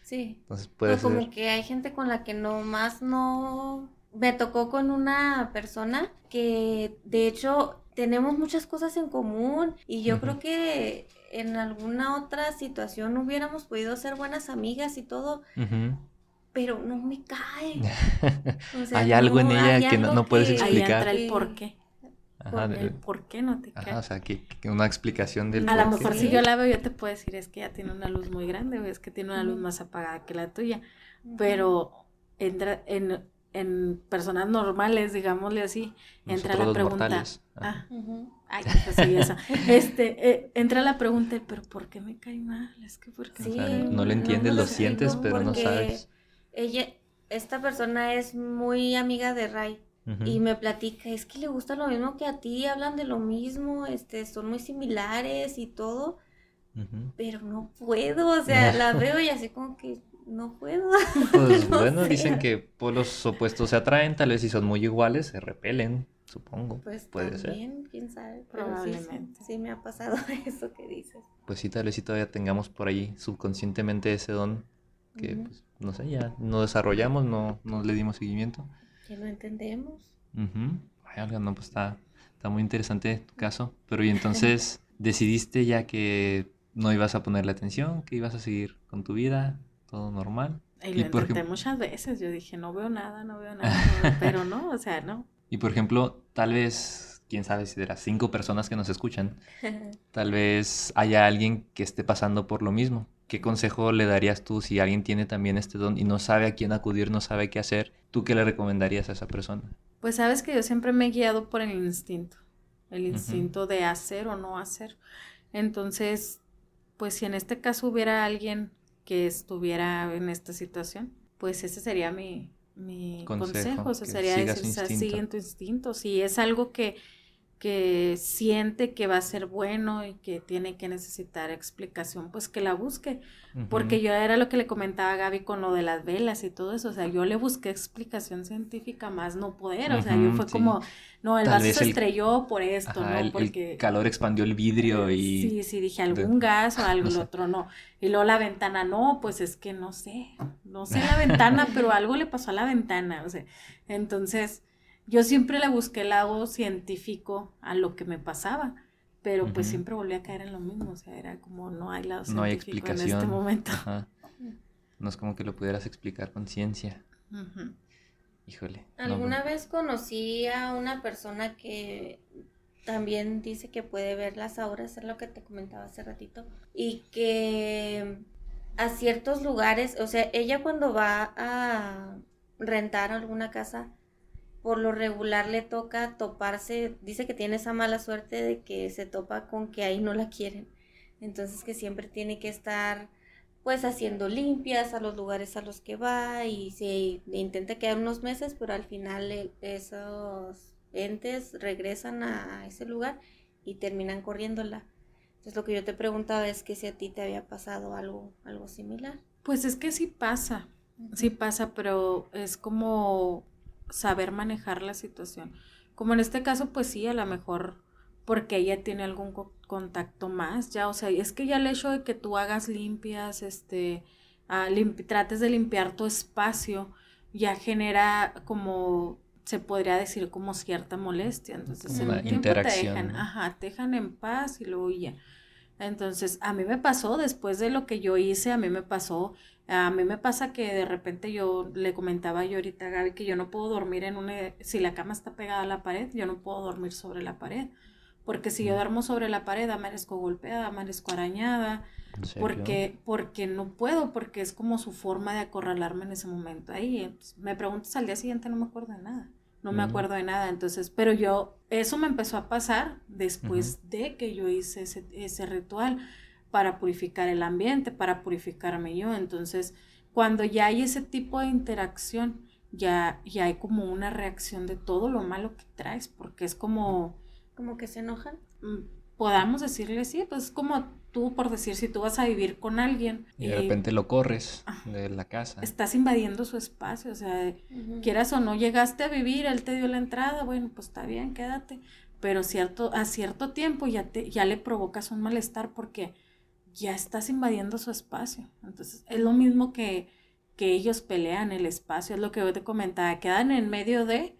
Sí. Entonces puede ser. Como que hay gente con la que no más no... Me tocó con una persona que, de hecho, tenemos muchas cosas en común y yo creo que en alguna otra situación hubiéramos podido ser buenas amigas y todo, pero no me cae. hay algo en ella que no, puedes explicar. Ahí el por qué. ¿Por qué no te cae? o sea, que, una explicación del A lo mejor si yo la veo, yo te puedo decir, es que ya tiene una luz muy grande, o es que tiene una luz más apagada que la tuya. Pero entra en en personas normales, digámosle así, entra la pregunta. Ah, ay, pues esa. Este, eh, entra la pregunta, pero ¿por qué me cae mal? Es que porque sí, no lo entiendes, lo sientes, pero no sabes. Ella, esta persona es muy amiga de Ray. Y me platica, es que le gusta lo mismo que a ti, hablan de lo mismo, este, son muy similares y todo, pero no puedo, o sea, la veo y así como que no puedo. Pues bueno, dicen que polos opuestos se atraen, tal vez si son muy iguales, se repelen, supongo. Pues puede también, quién sabe, probablemente. Sí, me ha pasado eso que dices. Pues sí, tal vez si todavía tengamos por ahí subconscientemente ese don que, pues, no sé, ya no desarrollamos, no, no le dimos seguimiento. Que no entendemos. Uh no, pues está, está muy interesante tu caso. Pero y entonces, ¿decidiste ya que no ibas a ponerle atención, que ibas a seguir con tu vida? todo normal. Y lo intenté muchas veces, yo dije, no veo nada, no veo nada, pero no, o sea, no. Y por ejemplo, tal vez, quién sabe si de las cinco personas que nos escuchan, tal vez haya alguien que esté pasando por lo mismo. ¿Qué consejo le darías tú si alguien tiene también este don y no sabe a quién acudir, no sabe qué hacer? ¿Tú qué le recomendarías a esa persona? Pues sabes que yo siempre me he guiado por el instinto, el instinto de hacer o no hacer. Entonces, pues si en este caso hubiera alguien que estuviera en esta situación, pues ese sería mi, mi consejo, o sea, sería decir, sigue tu instinto, si es algo que que siente que va a ser bueno y que tiene que necesitar explicación, pues que la busque. Porque yo era lo que le comentaba a Gaby con lo de las velas y todo eso. O sea, yo le busqué explicación científica más no poder. O sea, yo fue como, no, el vaso se estrelló por esto, ¿no? Porque. El calor expandió el vidrio y. Sí, sí, dije algún gas o algo, el otro no. Y luego la ventana, no, pues es que no sé. No sé la ventana, pero algo le pasó a la ventana. O sea, entonces yo siempre le busqué el lado científico a lo que me pasaba, pero pues siempre volví a caer en lo mismo, o sea, era como no hay lado científico no hay explicación. en este momento. No es como que lo pudieras explicar con ciencia. Híjole. Alguna vez conocí a una persona que también dice que puede ver las auras, es lo que te comentaba hace ratito, y que a ciertos lugares, o sea, ella cuando va a rentar alguna casa, por lo regular le toca toparse, dice que tiene esa mala suerte de que se topa con que ahí no la quieren. Entonces que siempre tiene que estar pues haciendo limpias a los lugares a los que va y se intenta quedar unos meses, pero al final e, esos entes regresan a ese lugar y terminan corriéndola. Entonces lo que yo te preguntaba es que si a ti te había pasado algo, algo similar. Pues es que sí pasa, sí pasa, pero es como saber manejar la situación. Como en este caso, pues sí, a lo mejor porque ella tiene algún contacto más, ya, o sea, es que ya el hecho de que tú hagas limpias, este, trates de limpiar tu espacio, ya genera como, se podría decir como cierta molestia, entonces en un tiempo te dejan, ajá, te dejan en paz y luego ya. Entonces, a mí me pasó, después de lo que yo hice, a mí me pasó a mí me pasa que de repente yo le comentaba yo ahorita a Gaby que yo no puedo dormir en una, si la cama está pegada a la pared, yo no puedo dormir sobre la pared. Porque si yo duermo sobre la pared, amanezco golpeada, amanezco arañada, porque, porque no puedo, porque es como su forma de acorralarme en ese momento. Ahí me preguntas al día siguiente, no me acuerdo de nada, no me acuerdo de nada. Entonces, pero yo, eso me empezó a pasar después de que yo hice ese, ese ritual para purificar el ambiente, para purificarme yo. Entonces, cuando ya hay ese tipo de interacción, ya, ya hay como una reacción de todo lo malo que traes, porque es como... Como que se enojan. Mm, podamos decirle, sí, pues es como tú, por decir, si tú vas a vivir con alguien. Y de repente lo corres de la casa. Estás invadiendo su espacio, o sea, quieras o no, llegaste a vivir, él te dio la entrada, bueno, pues está bien, quédate. Pero cierto, a cierto tiempo ya, te, ya le provocas un malestar porque ya estás invadiendo su espacio. Entonces, es lo mismo que, que ellos pelean el espacio, es lo que yo te comentaba, quedan en medio de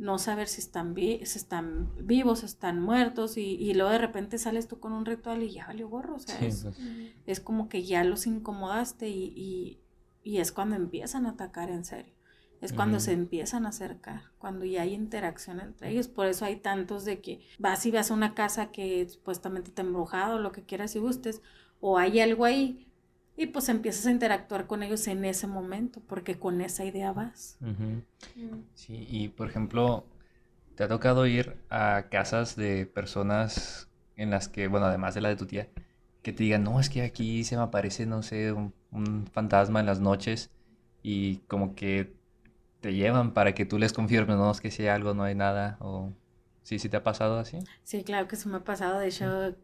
no saber si están, vi si están vivos, están muertos, y, y, luego de repente sales tú con un ritual y ya valió gorro, o sea, es, pues. es, como que ya los incomodaste y, y, y, es cuando empiezan a atacar en serio, es cuando se empiezan a acercar, cuando ya hay interacción entre ellos, por eso hay tantos de que vas y vas a una casa que supuestamente te ha embrujado, lo que quieras y gustes, o hay algo ahí y pues empiezas a interactuar con ellos en ese momento, porque con esa idea vas. Mm. Sí, y por ejemplo, ¿te ha tocado ir a casas de personas en las que, bueno, además de la de tu tía, que te digan, no, es que aquí se me aparece, no sé, un, un fantasma en las noches y como que te llevan para que tú les confirmes, no, es que si hay algo, no hay nada, o sí, sí te ha pasado así. Sí, claro que se me ha pasado, de hecho,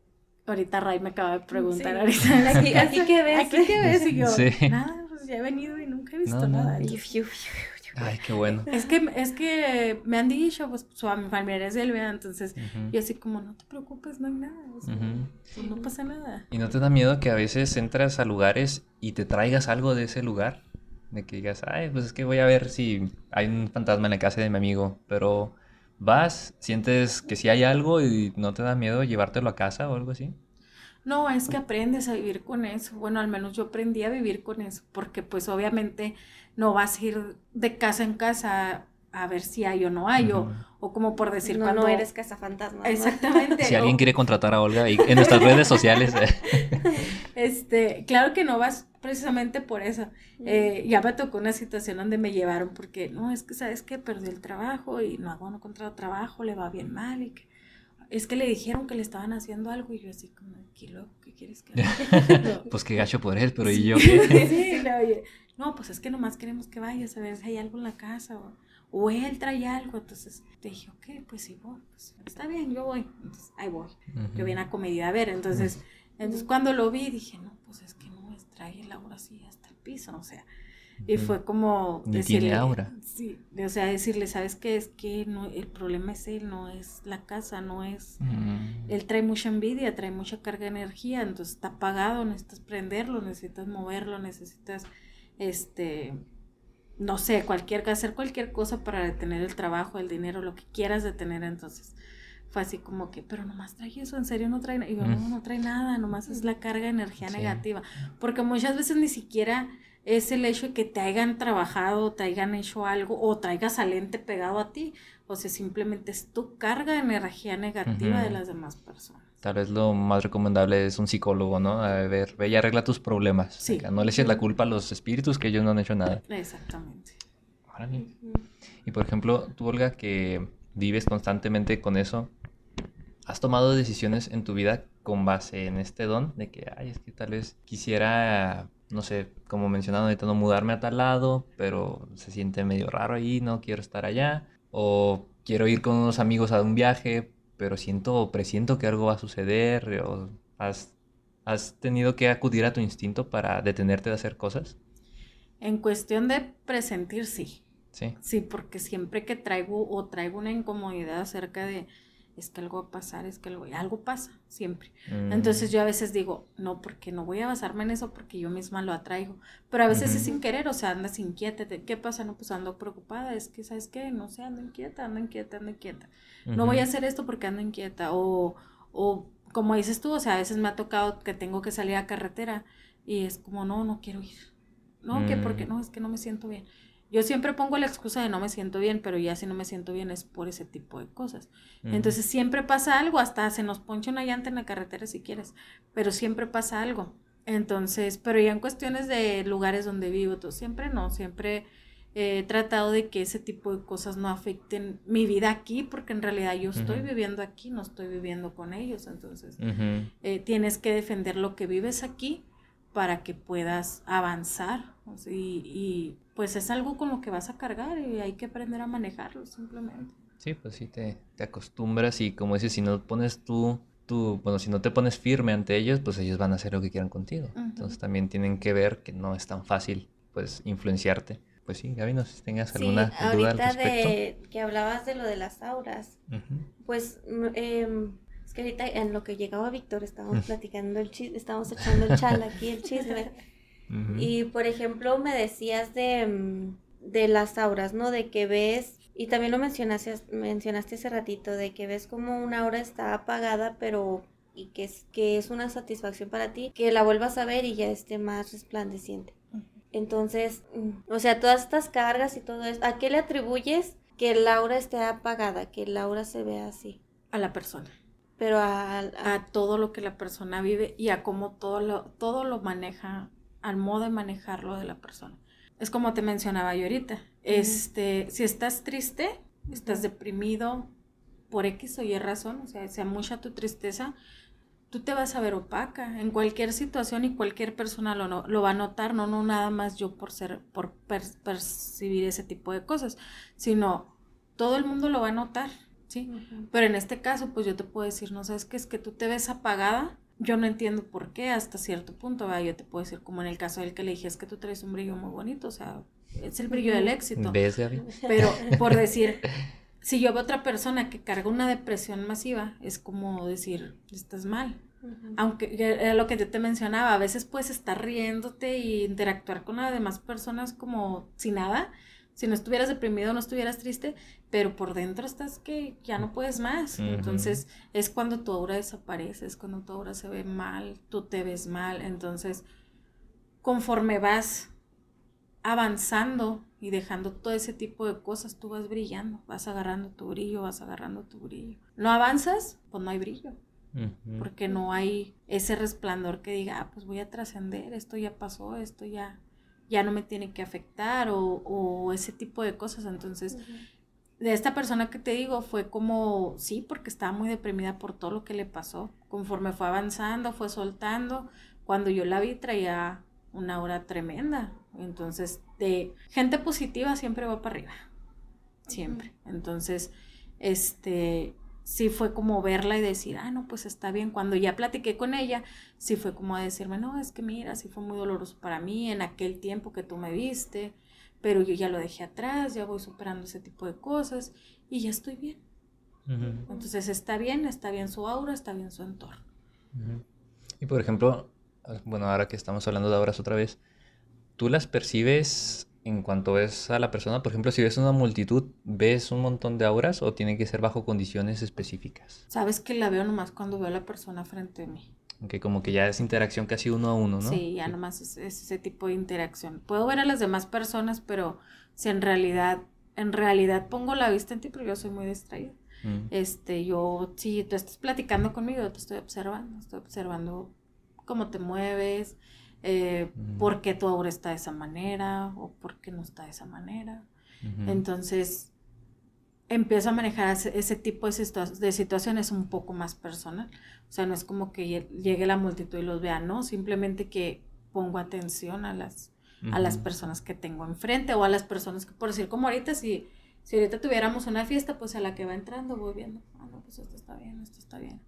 ahorita Ray me acaba de preguntar, ahorita, aquí, aquí que ves, aquí que ves, y yo, nada, pues ya he venido y nunca he visto nada. Ay, qué bueno. Es que, es que me han dicho, pues, su familia es Elvia, entonces, yo así como, no te preocupes, no hay nada, pues, no pasa nada. ¿Y no te da miedo que a veces entras a lugares y te traigas algo de ese lugar? De que digas, ay, pues es que voy a ver si hay un fantasma en la casa de mi amigo, pero vas, sientes que si hay algo y no te da miedo llevártelo a casa o algo así. No, es que aprendes a vivir con eso. Bueno, al menos yo aprendí a vivir con eso, porque pues obviamente no vas a ir de casa en casa a ver si hay o no hay, o, como por decir no, cuando... No eres fantasma. Exactamente. si alguien quiere contratar a Olga en nuestras redes sociales. este, claro que no vas precisamente por eso. Eh, ya me tocó una situación donde me llevaron porque, no, es que, ¿sabes que Perdió el trabajo y no, no encontrado trabajo, le va bien mal y que... Es que le dijeron que le estaban haciendo algo y yo así como, ¿qué loco? ¿Qué quieres que haga? pues qué gacho por él, pero ¿y yo qué? sí, no, oye, no, pues es que nomás queremos que vayas a ver si hay algo en la casa o o él trae algo. Entonces te dije, ok, pues sí voy, pues está bien, yo voy. Entonces ahí voy. Yo vine a comedia a ver. Entonces, entonces cuando lo vi dije, no, pues es que no me trae el aura así hasta el piso, o sea. Y fue como decirle, aura. Sí, o sea, decirle, ¿sabes qué? Es que no, el problema es él, no es la casa, no es... Él trae mucha envidia, trae mucha carga de energía, entonces está apagado, necesitas prenderlo, necesitas moverlo, necesitas, este, no sé, cualquier, hacer cualquier cosa para detener el trabajo, el dinero, lo que quieras detener, entonces fue así como que, pero nomás trae eso, en serio no trae nada, y yo, no, no trae nada, nomás es la carga de energía negativa, porque muchas veces ni siquiera es el hecho de que te hayan trabajado, te hayan hecho algo, o traigas al ente pegado a ti, o sea, simplemente es tu carga de energía negativa de las demás personas. Tal vez lo más recomendable es un psicólogo, ¿no? A ver, ve y arregla tus problemas. Sí. no le eches la culpa a los espíritus que ellos no han hecho nada. Exactamente. Y por ejemplo, tú, Olga, que vives constantemente con eso, ¿has tomado decisiones en tu vida con base en este don? De que, ay, es que tal vez quisiera, no sé, como mencionado ahorita, no mudarme a tal lado, pero se siente medio raro ahí, no quiero estar allá. O quiero ir con unos amigos a un viaje, pero siento o presiento que algo va a suceder o has, has tenido que acudir a tu instinto para detenerte de hacer cosas? En cuestión de presentir, sí. Sí. Sí, porque siempre que traigo o traigo una incomodidad acerca de es que algo va a pasar, es que algo, algo pasa, siempre. Mm. Entonces yo a veces digo, no, porque no voy a basarme en eso porque yo misma lo atraigo. Pero a veces es sin querer, o sea, andas inquieta. ¿Qué pasa? No, pues ando preocupada, es que, ¿sabes qué? No sé, ando inquieta, ando inquieta, ando inquieta. No voy a hacer esto porque ando inquieta. O, o como dices tú, o sea, a veces me ha tocado que tengo que salir a carretera y es como, no, no quiero ir. No, que porque mm. no, es que no me siento bien. Yo siempre pongo la excusa de no me siento bien, pero ya si no me siento bien es por ese tipo de cosas. Entonces siempre pasa algo, hasta se nos poncha una llanta en la carretera si quieres, pero siempre pasa algo. Entonces, pero ya en cuestiones de lugares donde vivo, todo, siempre no, siempre he tratado de que ese tipo de cosas no afecten mi vida aquí, porque en realidad yo estoy viviendo aquí, no estoy viviendo con ellos. Entonces, eh, tienes que defender lo que vives aquí para que puedas avanzar. y pues es algo con lo que vas a cargar y hay que aprender a manejarlo simplemente. Sí, pues sí, te, te acostumbras y como dices, si no pones tú, tú, bueno, si no te pones firme ante ellos, pues ellos van a hacer lo que quieran contigo. Entonces también tienen que ver que no es tan fácil, pues, influenciarte. Pues sí, Gaby, no sé si tengas alguna duda al respecto. De, que hablabas de lo de las auras, pues, eh, es que ahorita en lo que llegaba Víctor estábamos platicando el chisme, estábamos echando el chal aquí, el chisme. Y por ejemplo, me decías de, mm, de las auras, ¿no? De que ves, y también lo mencionaste, mencionaste hace ratito, de que ves como una aura está apagada, pero y que es, que es una satisfacción para ti, que la vuelvas a ver y ya esté más resplandeciente. Entonces, mm, o sea, todas estas cargas y todo eso, ¿a qué le atribuyes que el aura esté apagada, que el aura se vea así? A la persona. Pero a, a, todo lo que la persona vive y a cómo todo lo, todo lo maneja al modo de manejarlo de la persona. Es como te mencionaba yo ahorita. Este, si estás triste, estás deprimido por X o Y razón, o sea, sea mucha tu tristeza, tú te vas a ver opaca en cualquier situación y cualquier persona lo, lo va a notar, no, no nada más yo por ser, por percibir ese tipo de cosas, sino todo el mundo lo va a notar, ¿sí? Pero en este caso, pues yo te puedo decir, no sabes qué es que tú te ves apagada, yo no entiendo por qué hasta cierto punto, ¿verdad? yo te puedo decir, como en el caso del que le dije, es que tú traes un brillo muy bonito, o sea, es el brillo del éxito. ¿Ves, Gaby? Pero por decir, si yo veo otra persona que carga una depresión masiva, es como decir, estás mal. Aunque era lo que yo te mencionaba, a veces puedes estar riéndote e interactuar con las demás personas como si nada, si no estuvieras deprimido, no estuvieras triste, pero por dentro estás que ya no puedes más. Entonces es cuando tu aura desaparece, es cuando tu aura se ve mal, tú te ves mal. Entonces, conforme vas avanzando y dejando todo ese tipo de cosas, tú vas brillando, vas agarrando tu brillo, vas agarrando tu brillo. No avanzas, pues no hay brillo. Porque no hay ese resplandor que diga, ah, pues voy a trascender, esto ya pasó, esto ya, ya no me tiene que afectar o, ese tipo de cosas. Entonces, de esta persona que te digo fue como, sí, porque estaba muy deprimida por todo lo que le pasó. Conforme fue avanzando, fue soltando. Cuando yo la vi traía una hora tremenda. Entonces, de gente positiva siempre va para arriba. Siempre. Entonces, este, sí fue como verla y decir, ah, no, pues está bien. Cuando ya platiqué con ella, sí fue como decirme, no, es que mira, sí fue muy doloroso para mí en aquel tiempo que tú me viste, pero yo ya lo dejé atrás, ya voy superando ese tipo de cosas y ya estoy bien. Entonces está bien, está bien su aura, está bien su entorno. Y por ejemplo, bueno, ahora que estamos hablando de auras otra vez, ¿tú las percibes en cuanto ves a la persona, por ejemplo, si ves una multitud, ¿ves un montón de auras o tiene que ser bajo condiciones específicas? Sabes que la veo nomás cuando veo a la persona frente a mí. Que como que ya es interacción casi uno a uno, ¿no? Sí, ya nomás es, ese tipo de interacción. Puedo ver a las demás personas, pero si en realidad, en realidad pongo la vista en ti, pero yo soy muy distraída. Mm. Este, yo, si tú estás platicando conmigo, yo te estoy observando, estoy observando cómo te mueves, eh, por qué tu aura está de esa manera o por qué no está de esa manera. Entonces, empiezo a manejar ese, tipo de, situaciones un poco más personal. O sea, no es como que llegue la multitud y los vea, no, simplemente que pongo atención a las, a las personas que tengo enfrente o a las personas que, por decir, como ahorita, si, si ahorita tuviéramos una fiesta, pues a la que va entrando voy viendo, ah, no, pues esto está bien, esto está bien.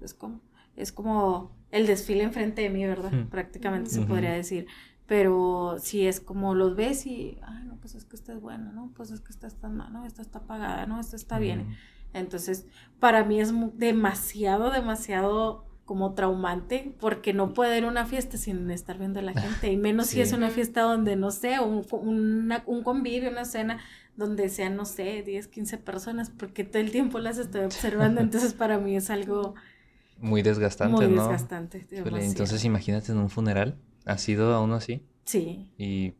Es como es como el desfile enfrente de mí, ¿verdad? Prácticamente se podría decir. Pero si es como los ves y, ay, no, pues es que esta es buena, ¿no? Pues es que esta está mal, ¿no? Esta está apagada, ¿no? Esta está bien. Entonces, para mí es demasiado, demasiado como traumante porque no puedo ir a una fiesta sin estar viendo a la gente y menos si es una fiesta donde no sé, un, un convivio, una cena donde sean, no sé, 10, 15 personas porque todo el tiempo las estoy observando, entonces para mí es algo muy desgastante, Muy desgastante. entonces imagínate en un funeral. ¿Ha sido aún así? Sí. Y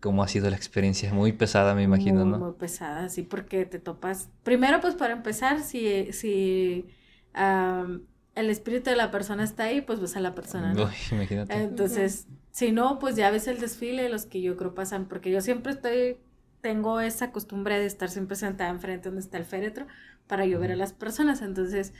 cómo ha sido la experiencia, muy pesada me imagino, ¿no? Muy pesada, sí, porque te topas. Primero, pues para empezar, si, si el espíritu de la persona está ahí, pues ves a la persona. ¿no? imagínate. Entonces, si no, pues ya ves el desfile, los que yo creo pasan, porque yo siempre estoy, tengo esa costumbre de estar siempre sentada enfrente donde está el féretro para yo ver a las personas. Entonces,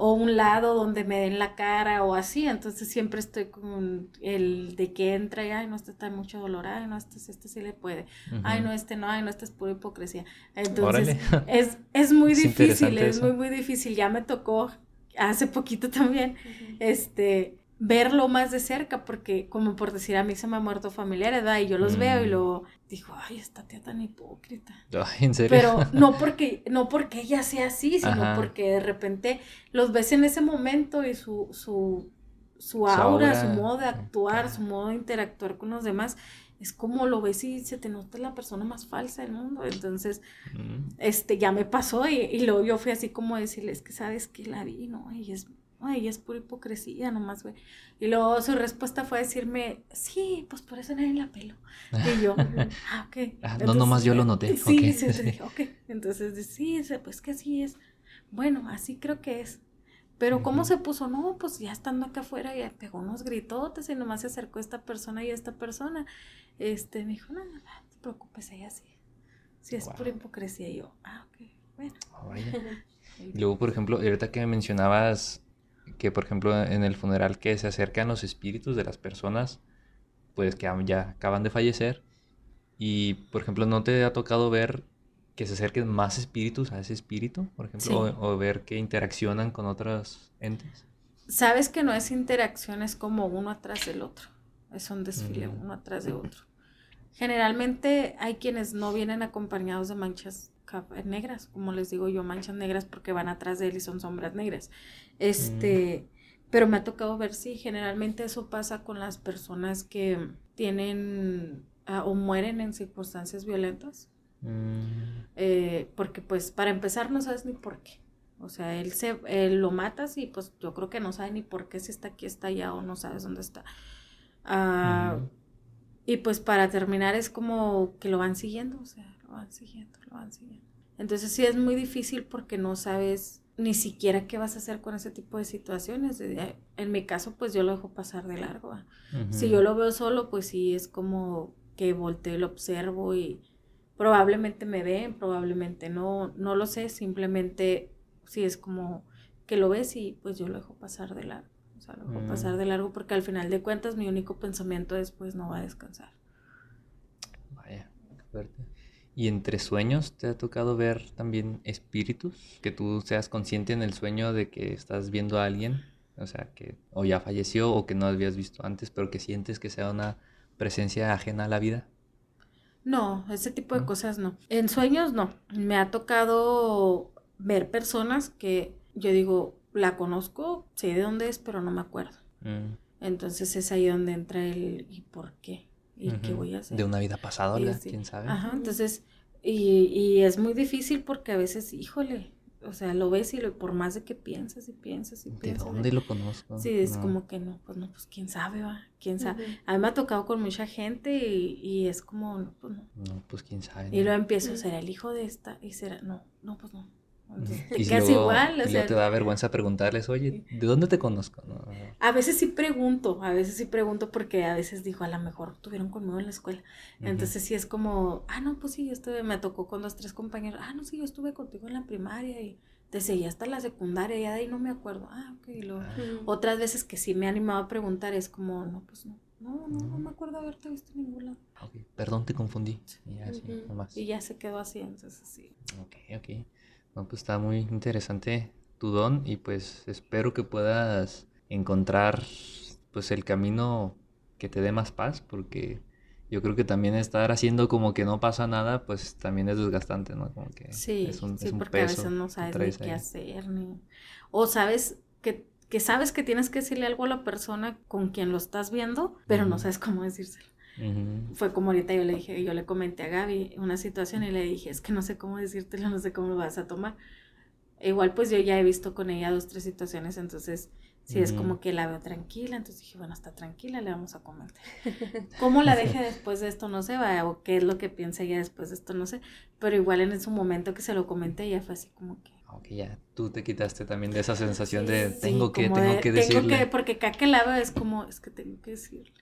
o un lado donde me den la cara o así, entonces siempre estoy con el de que entra y, ay, no, este está mucho dolor, ay, no, este, este sí le puede, ay, no, este no, ay, no, este es pura hipocresía. Entonces, es, es muy difícil, es muy, muy difícil, ya me tocó hace poquito también, este, verlo más de cerca, porque como por decir, a mí se me ha muerto familiares, ¿verdad? Y yo los veo y mm. luego digo, ay, esta tía tan hipócrita. ¿En serio? Pero no porque, no porque ella sea así, sino porque de repente los ves en ese momento y su, su, su aura, su, modo de actuar, su modo de interactuar con los demás, es como lo ves y se te nota la persona más falsa del mundo. Entonces, mm. este, ya me pasó y, y luego yo fui así como decirles que sabes que la vi, ¿no? Y es ay, es pura hipocresía nomás, güey. Y luego su respuesta fue decirme, sí, pues por eso nadie la pelo. Y yo, ah, ok. Ah, no, nomás yo lo noté. Sí, sí, sí, ok. Entonces, sí, pues que así es. Bueno, así creo que es. Pero ¿cómo se puso? No, pues ya estando acá afuera, ya pegó unos gritotes y nomás se acercó esta persona y esta persona. Este, me dijo, no, no, no, te preocupes, ella sí. Sí, es por hipocresía. Y yo, ah, ok, bueno. Oh, y luego, por ejemplo, ahorita que mencionabas que, por ejemplo, en el funeral que se acercan los espíritus de las personas, pues que ya acaban de fallecer. Y, por ejemplo, ¿no te ha tocado ver que se acerquen más espíritus a ese espíritu, por ejemplo, o, ver que interaccionan con otros entes. Sabes que no es interacción, es como uno atrás del otro. Es un desfile, uno atrás de otro. Generalmente hay quienes no vienen acompañados de manchas negras, como les digo yo, manchas negras porque van atrás de él y son sombras negras. Este, pero me ha tocado ver, sí, generalmente eso pasa con las personas que tienen ah, o mueren en circunstancias violentas Mm. Eh, porque pues para empezar no sabes ni por qué. O sea, él, se, lo matas y pues yo creo que no sabe ni por qué si está aquí, está allá o no sabes dónde está. Ah, y pues para terminar es como que lo van siguiendo, o sea, lo van siguiendo, lo van siguiendo. Entonces sí es muy difícil porque no sabes ni siquiera qué vas a hacer con ese tipo de situaciones. En mi caso, pues yo lo dejo pasar de largo. Si yo lo veo solo, pues sí es como que volteo, lo observo y probablemente me ven, probablemente no, no lo sé, simplemente si es como que lo ves y pues yo lo dejo pasar de largo, o sea, lo dejo mm. pasar de largo porque al final de cuentas mi único pensamiento después no va a descansar. Vaya, qué fuerte. ¿Y entre sueños te ha tocado ver también espíritus? Que tú seas consciente en el sueño de que estás viendo a alguien, o sea, que o ya falleció o que no habías visto antes, pero que sientes que sea una presencia ajena a la vida. No, ese tipo de cosas no. En sueños no. Me ha tocado ver personas que yo digo, la conozco, sé de dónde es, pero no me acuerdo. Mm. Entonces es ahí donde entra el ¿y por qué? ¿Y qué voy a hacer? De una vida pasada, quién sabe. Ajá, entonces, y, y es muy difícil porque a veces, híjole, o sea, lo ves y lo, por más de que piensas y piensas y piensas. ¿De dónde lo conozco? Sí, es como que no, pues no, pues quién sabe, va, quién sabe. A mí me ha tocado con mucha gente y, y es como, no, pues no. No, pues quién sabe. Y luego empiezo, ¿será el hijo de esta? Y será, no, no, pues no y casi igual. O sea, te da vergüenza preguntarles, oye, ¿de dónde te conozco? A veces sí pregunto, a veces sí pregunto porque a veces dijo, a lo mejor tuvieron conmigo en la escuela. Entonces sí es como, ah, no, pues sí, yo estuve, me tocó con dos, tres compañeros, ah, no, sí, yo estuve contigo en la primaria y te seguí hasta la secundaria, y de ahí no me acuerdo. Ah, ok. Lo... Ah. Otras veces que sí me he animado a preguntar es como, no, pues no. No, no, no me acuerdo haberte visto en ningún lado. Okay. Perdón, te confundí. Y ya, y ya se quedó así, entonces sí. Ok, ok pues está muy interesante tu don y pues espero que puedas encontrar pues el camino que te dé más paz porque yo creo que también estar haciendo como que no pasa nada pues también es desgastante, ¿no? Como que sí, es un, sí, porque a veces no sabes ni qué hacer ni... o sabes que, que sabes que tienes que decirle algo a la persona con quien lo estás viendo, pero no sabes cómo decírselo. Fue como ahorita yo le dije, yo le comenté a Gaby una situación y le dije, es que no sé cómo decírtelo, no sé cómo lo vas a tomar. igual pues yo ya he visto con ella dos, tres situaciones, entonces si es como que la veo tranquila, entonces dije, bueno, está tranquila, le vamos a comentar. ¿Cómo la deje después de esto? No sé, va, o qué es lo que piensa ella después de esto, no sé, pero igual en su momento que se lo comenté, ella fue así como que... Ok, ya, tú te quitaste también de esa sensación de tengo que, tengo que decirle. Tengo que, porque cada que la veo es como, es que tengo que decirle.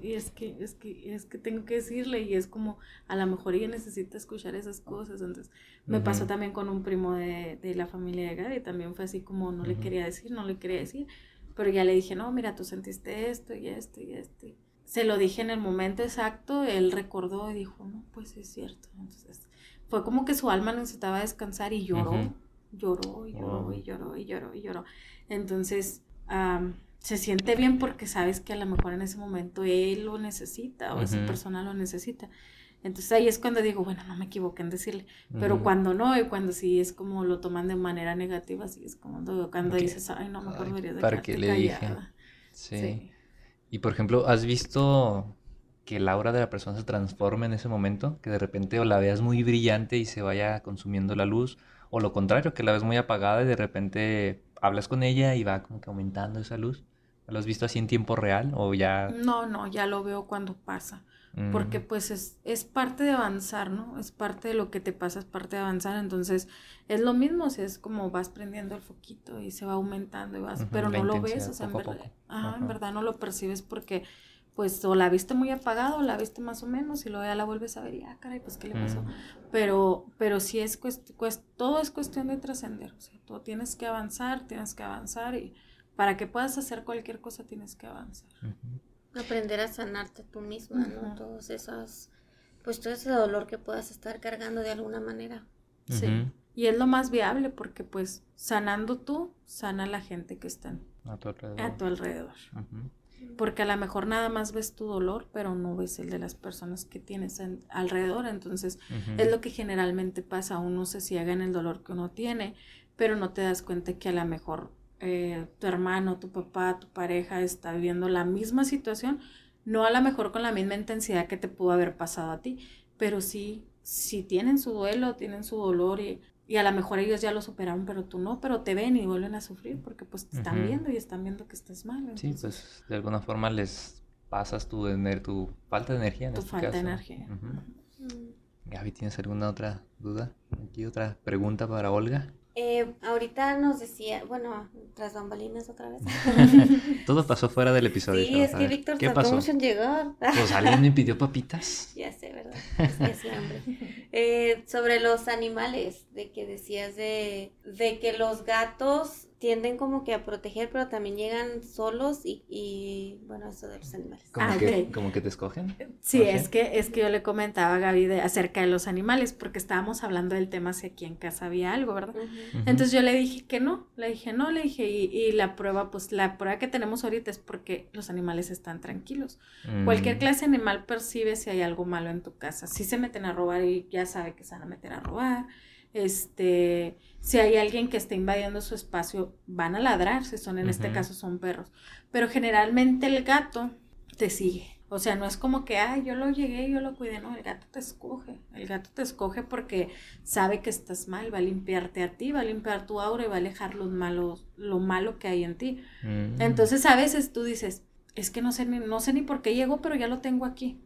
Y es que, es que, es que tengo que decirle, y es como, a lo mejor ella necesita escuchar esas cosas. Entonces, me pasó también con un primo de, de la familia de Gaby, también fue así como no le quería decir, no le quería decir, pero ya le dije, no, mira, tú sentiste esto y esto y esto. Se lo dije en el momento exacto, él recordó y dijo, no, pues es cierto. Entonces, fue como que su alma necesitaba descansar y lloró, lloró, y lloró, y lloró, y lloró, y lloró. Entonces, se siente bien porque sabes que a lo mejor en ese momento él lo necesita o esa persona lo necesita. Entonces ahí es cuando digo, bueno, no me equivoqué en decirle, pero cuando no, y cuando sí es como lo toman de manera negativa, sí es como cuando, dices, ay, no, mejor deberías de ¿Para qué le dije? Sí. Y por ejemplo, ¿has visto que la aura de la persona se transforme en ese momento? Que de repente o la veas muy brillante y se vaya consumiendo la luz, o lo contrario, que la ves muy apagada y de repente hablas con ella y va como que aumentando esa luz. ¿Lo has visto así en tiempo real o ya? No, no, ya lo veo cuando pasa. Porque mm. pues es, es, parte de avanzar, ¿no? Es parte de lo que te pasa, es parte de avanzar. Entonces es lo mismo, es como vas prendiendo el foquito y se va aumentando y vas, pero no lo ves, o sea, en verdad, en verdad no lo percibes porque pues o la viste muy apagado o la viste más o menos y luego ya la vuelves a ver y ah, caray, pues qué le pasó. Mm. Pero, pero sí es todo es cuestión de trascender, o sea, tú tienes que avanzar, tienes que avanzar y para que puedas hacer cualquier cosa tienes que avanzar. Aprender a sanarte tú misma, ¿no? Todos esos, pues todo ese dolor que puedas estar cargando de alguna manera. Sí. Y es lo más viable porque pues sanando tú, sana la gente que está a tu alrededor. A tu alrededor. Porque a lo mejor nada más ves tu dolor, pero no ves el de las personas que tienes alrededor. Entonces, es lo que generalmente pasa. Uno se ciega en el dolor que uno tiene, pero no te das cuenta que a lo mejor eh, tu hermano, tu papá, tu pareja está viviendo la misma situación, no a lo mejor con la misma intensidad que te pudo haber pasado a ti, pero sí, sí tienen su duelo, tienen su dolor y, y a lo mejor ellos ya lo superaron, pero tú no, pero te ven y vuelven a sufrir porque pues te están viendo y están viendo que estás mal. Sí, pues de alguna forma les pasas tu, tu falta de energía. En tu este falta de energía. Gaby, ¿tienes alguna otra duda? Aquí otra pregunta para Olga. Eh, ahorita nos decía, bueno, tras bambalinas otra vez. Todo pasó fuera del episodio. Sí, es que Víctor ¿Qué pasó? mucho en llegar. Pues alguien me pidió papitas. Ya sé, ¿verdad? Es que hambre. Eh, sobre los animales, de que decías de, de que los gatos tienden como que a proteger, pero también llegan solos y, bueno, eso de los animales. ¿Como, ah, que, ¿Como que te escogen? Sí, es que es que yo le comentaba a Gaby de, acerca de los animales, porque estábamos hablando del tema si aquí en casa había algo, ¿verdad? Entonces yo le dije que no, le dije no, le dije, y, la prueba, pues la prueba que tenemos ahorita es porque los animales están tranquilos. Cualquier mm. clase de animal percibe si hay algo malo en tu casa. Si se meten a robar y ya sabe que se van a meter a robar este, si hay alguien que está invadiendo su espacio, van a ladrar, si son en este caso son perros. Pero generalmente el gato te sigue. O sea, no es como que, ay, yo lo llegué, yo lo cuidé, no, el gato te escoge. El gato te escoge porque sabe que estás mal, va a limpiarte a ti, va a limpiar tu aura y va a alejar los malos, lo malo que hay en ti. Mm. Entonces a veces tú dices, es que no sé ni, no sé ni por qué llegó, pero ya lo tengo aquí.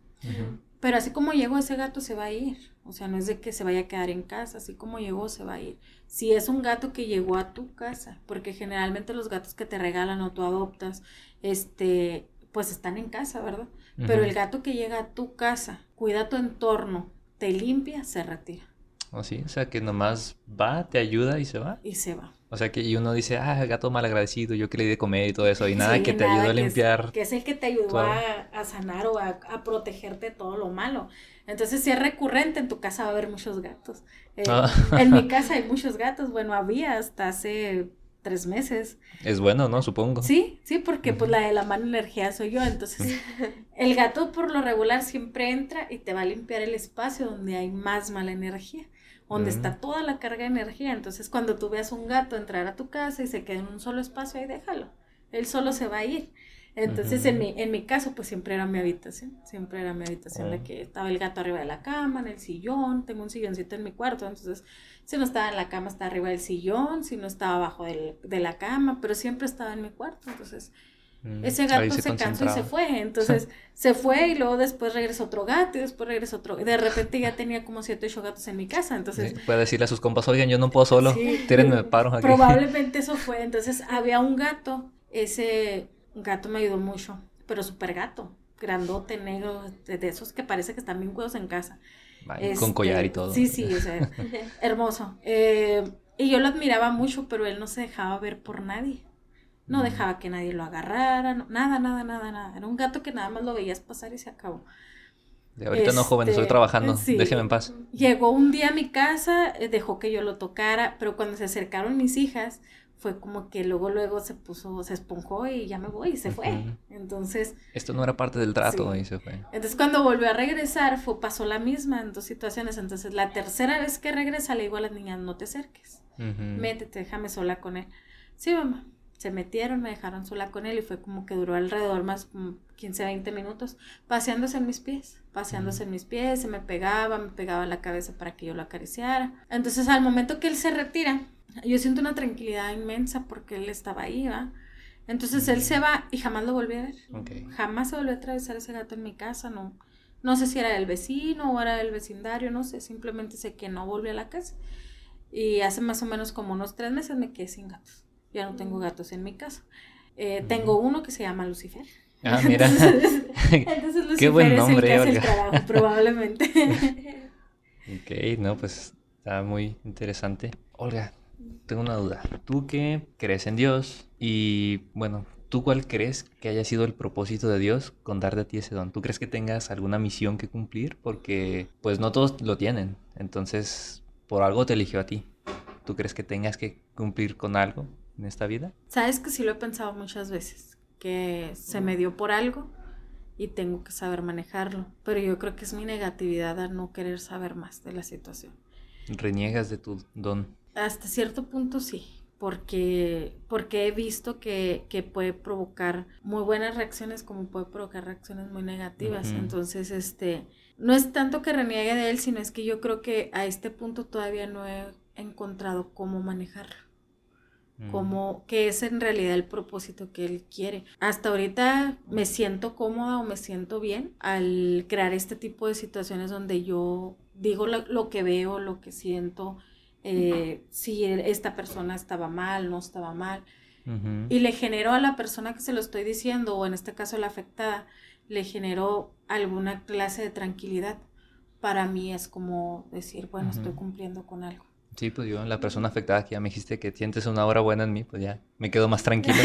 Pero así como llegó ese gato se va a ir. O sea, no es de que se vaya a quedar en casa, así como llegó se va a ir. Si es un gato que llegó a tu casa, porque generalmente los gatos que te regalan o tú adoptas, este, pues están en casa, ¿verdad? Pero el gato que llega a tu casa, cuida tu entorno, te limpia, se retira. ¿O sí? O sea, que nomás va, te ayuda y se va. Y se va. O sea, que y uno dice, ah, gato mal agradecido, yo que le di de comer y todo eso, y nada que te ayuda a limpiar. que es el que te ayudó a, sanar o a, protegerte de todo lo malo. Entonces, si es recurrente, en tu casa va a haber muchos gatos. Eh, ah. En mi casa hay muchos gatos, bueno, había hasta hace tres meses. Es bueno, ¿no? Supongo. Sí, sí, porque pues la de la mano energía soy yo, entonces el gato por lo regular siempre entra y te va a limpiar el espacio donde hay más mala energía donde está toda la carga de energía. Entonces, cuando tú veas un gato entrar a tu casa y se queda en un solo espacio, ahí déjalo. Él solo se va a ir. Entonces, en, mi, en mi caso, pues siempre era mi habitación. Siempre era mi habitación de oh. que estaba el gato arriba de la cama, en el sillón. Tengo un silloncito en mi cuarto. Entonces, si no estaba en la cama, está arriba del sillón. Si no estaba abajo de la cama, pero siempre estaba en mi cuarto. Entonces, Mm, Ese gato se, cansó y se fue. Entonces se fue y luego después regresó otro gato y después regresó otro. De repente ya tenía como siete, ocho gatos en mi casa. Entonces. puede decirle a sus compas, oigan, yo no puedo solo. Tírenme paro aquí. Probablemente eso fue. Entonces había un gato. Ese gato me ayudó mucho. Pero súper gato. Grandote, negro. De, esos que parece que están bien cuidados en casa. con collar y este, todo. Sí, sí, o sea, hermoso. Eh, y yo lo admiraba mucho, pero él no se dejaba ver por nadie. No dejaba que nadie lo agarrara, nada, nada, nada, nada. Era un gato que nada más lo veías pasar y se acabó. De ahorita no, joven, estoy este, trabajando, déjeme en paz. Llegó un día a mi casa, eh, dejó que yo lo tocara, pero cuando se acercaron mis hijas, fue como que luego, luego se puso, se esponjó y ya me voy y se fue. Entonces... Esto no era parte del trato y se fue. Entonces cuando volvió a regresar, fue, pasó la misma en dos situaciones. Entonces la tercera vez que regresa le digo a las niñas, no te acerques, métete, déjame sola con él. Sí, mamá se metieron, me dejaron sola con él y fue como que duró alrededor más 15, 20 minutos paseándose en mis pies, paseándose en mis pies, se me pegaba, me pegaba la cabeza para que yo lo acariciara. Entonces al momento que él se retira, yo siento una tranquilidad inmensa porque él estaba ahí, ¿va? Entonces él se va y jamás lo volví a ver. Jamás se volvió a atravesar ese gato en mi casa, no. No sé si era el vecino o era del vecindario, no sé, simplemente sé que no volvió a la casa. Y hace más o menos como unos tres meses me quedé sin gatos. Ya no tengo mm. gatos en mi casa. Eh, tengo uno que se llama Lucifer. Ah, mira. entonces, Lucifer Qué buen nombre, es el que trabajo, probablemente. ok, no, pues está muy interesante. Olga, tengo una duda. Tú que crees en Dios y, bueno, ¿tú cuál crees que haya sido el propósito de Dios con darte a ti ese don? ¿Tú crees que tengas alguna misión que cumplir? Porque, pues, no todos lo tienen. Entonces, por algo te eligió a ti. ¿Tú crees que tengas que cumplir con algo en esta vida? Sabes que sí lo he pensado muchas veces, que se me dio por algo y tengo que saber manejarlo, pero yo creo que es mi negatividad a no querer saber más de la situación. ¿Reniegas de tu don? Hasta cierto punto sí, porque, porque he visto que, puede provocar muy buenas reacciones como puede provocar reacciones muy negativas. Entonces, este, no es tanto que reniegue de él, sino es que yo creo que a este punto todavía no he encontrado cómo manejarlo. Como que es en realidad el propósito que él quiere. Hasta ahorita me siento cómoda o me siento bien al crear este tipo de situaciones donde yo digo lo, que veo, lo que siento, eh, si esta persona estaba mal, no estaba mal. Y le genero a la persona que se lo estoy diciendo, o en este caso la afectada, le generó alguna clase de tranquilidad. Para mí es como decir, bueno, estoy cumpliendo con algo. Sí, pues yo, la persona afectada que ya me dijiste que sientes una hora buena en mí, pues ya me quedo más tranquilo.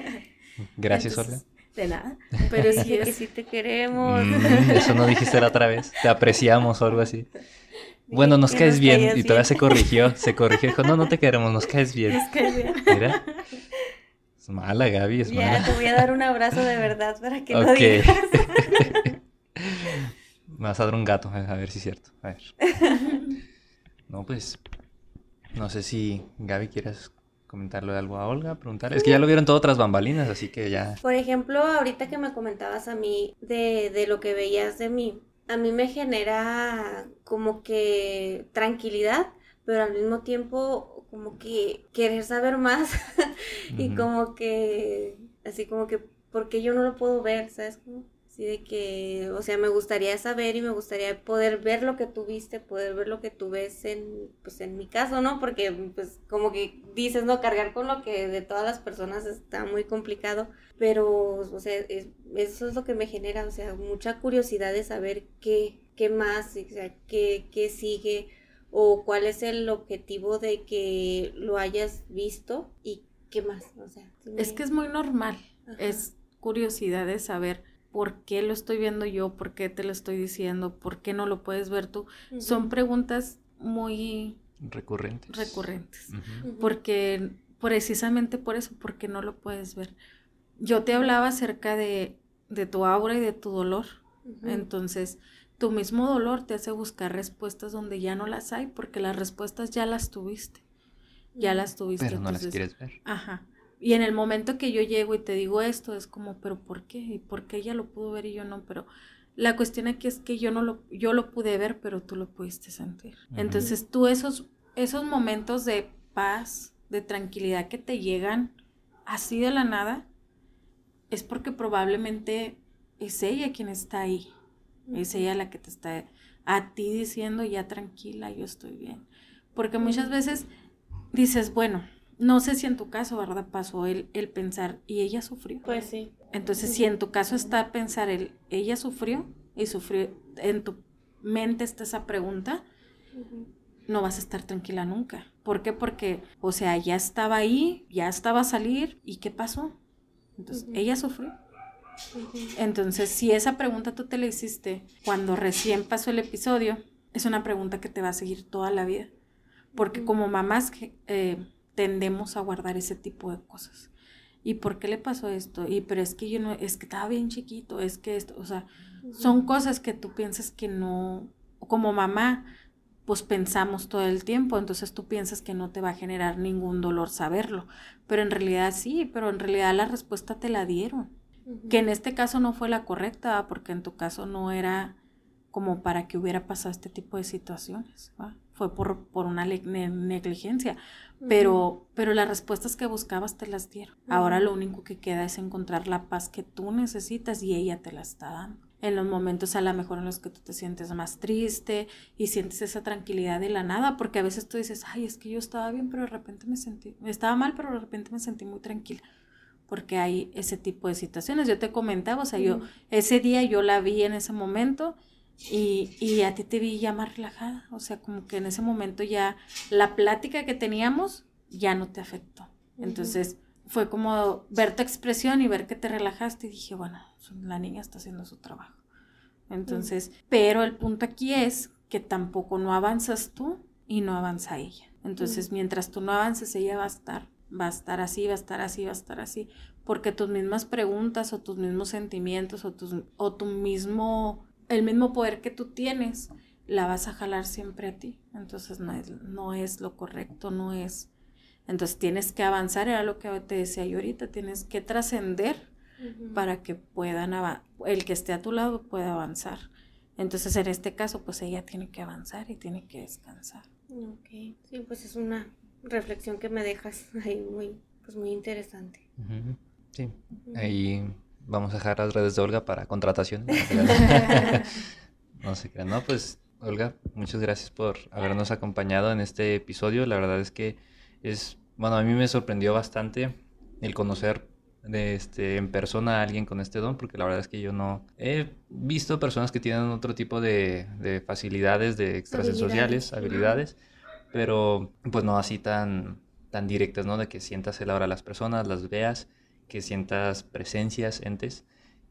Gracias, Olga. De nada. Pero sí es que sí te queremos. Mm, eso no dijiste la otra vez. Te apreciamos o algo así. Bueno, nos caes bien. Y todavía se corrigió. Se corrigió. Dijo, no, no te queremos, nos caes bien. Nos caes bien. Mira. Es mala, Gaby, es mala. Ya, te voy a dar un abrazo de verdad para que no digas. Me vas a dar un gato, a ver si es cierto. A ver. No, pues. No sé si Gaby quieres comentarle algo a Olga, preguntarle. Es que ya lo vieron todo otras bambalinas, así que ya. Por ejemplo, ahorita que me comentabas a mí de, de lo que veías de mí, a mí me genera como que tranquilidad, pero al mismo tiempo como que querer saber más y como que así como que porque yo no lo puedo ver, ¿sabes? Como, Sí, de que, o sea, me gustaría saber y me gustaría poder ver lo que tú viste, poder ver lo que tú ves en, pues en mi caso, ¿no? Porque, pues, como que dices, ¿no? Cargar con lo que de todas las personas está muy complicado, pero, o sea, eso es lo que me genera, o sea, mucha curiosidad de saber qué, qué más, o sea, qué, qué sigue o cuál es el objetivo de que lo hayas visto y qué más, o sea. Es que es muy normal, es curiosidad de saber ¿por qué lo estoy viendo yo? ¿Por qué te lo estoy diciendo? ¿Por qué no lo puedes ver tú? Son preguntas muy recurrentes. Recurrentes. Porque precisamente por eso, porque no lo puedes ver. Yo te hablaba acerca de, de tu aura y de tu dolor. Entonces, tu mismo dolor te hace buscar respuestas donde ya no las hay, porque las respuestas ya las tuviste. Ya las tuviste. Pero no las quieres ver. Ajá. Y en el momento que yo llego y te digo esto, es como, pero ¿por qué? ¿Y por qué ella lo pudo ver y yo no? Pero la cuestión aquí es que yo no lo, yo lo pude ver, pero tú lo pudiste sentir. Entonces tú esos, esos momentos de paz, de tranquilidad que te llegan así de la nada, es porque probablemente es ella quien está ahí. Es ella la que te está a ti diciendo ya tranquila, yo estoy bien. Porque muchas veces dices, bueno, no sé si en tu caso, ¿verdad? Pasó el, el pensar, ¿y ella sufrió? Pues sí. Entonces, si en tu caso está pensar el, ella sufrió y sufrió, en tu mente está esa pregunta, no vas a estar tranquila nunca. ¿Por qué? Porque, o sea, ya estaba ahí, ya estaba a salir, ¿y qué pasó? Entonces, ella sufrió. Entonces, si esa pregunta tú te la hiciste cuando recién pasó el episodio, es una pregunta que te va a seguir toda la vida. Porque como mamás eh, tendemos a guardar ese tipo de cosas. ¿Y por qué le pasó esto? Y pero es que yo no, es que estaba bien chiquito, es que esto, o sea, son cosas que tú piensas que no, como mamá, pues pensamos todo el tiempo, entonces tú piensas que no te va a generar ningún dolor saberlo, pero en realidad sí, pero en realidad la respuesta te la dieron, que en este caso no fue la correcta, porque en tu caso no era como para que hubiera pasado este tipo de situaciones, fue por, por una negligencia, pero, pero las respuestas que buscabas te las dieron. Ahora lo único que queda es encontrar la paz que tú necesitas y ella te la está dando. En los momentos a lo mejor en los que tú te sientes más triste y sientes esa tranquilidad de la nada, porque a veces tú dices, ay, es que yo estaba bien, pero de repente me sentí, estaba mal, pero de repente me sentí muy tranquila porque hay ese tipo de situaciones. Yo te comentaba, o sea, yo ese día yo la vi en ese momento y, y, a ti te vi ya más relajada, o sea, como que en ese momento ya la plática que teníamos ya no te afectó. Entonces fue como ver tu expresión y ver que te relajaste y dije, bueno, la niña está haciendo su trabajo. Entonces, pero el punto aquí es que tampoco no avanzas tú y no avanza ella. Entonces, mientras tú no avances, ella va a estar va a estar así, va a estar así, va a estar así, porque tus mismas preguntas o tus mismos sentimientos o, tus, o tu mismo, el mismo poder que tú tienes, la vas a jalar siempre a ti. Entonces no es, no es lo correcto, no es. Entonces tienes que avanzar, era lo que te decía yo ahorita, tienes que trascender para que puedan, el que esté a tu lado pueda avanzar. Entonces en este caso, pues ella tiene que avanzar y tiene que descansar. Ok, sí, pues es una reflexión que me dejas ahí muy, pues muy interesante. Sí, ahí vamos a dejar las redes de Olga para contratación. no sé qué, no, pues Olga, muchas gracias por habernos acompañado en este episodio. La verdad es que es, bueno, a mí me sorprendió bastante el conocer de este, en persona a alguien con este don, porque la verdad es que yo no he visto personas que tienen otro tipo de, de facilidades, de extrasensoriales, habilidades pero pues no así tan, tan directas, ¿no? De que sientas el aura a las personas, las veas, que sientas presencias, entes.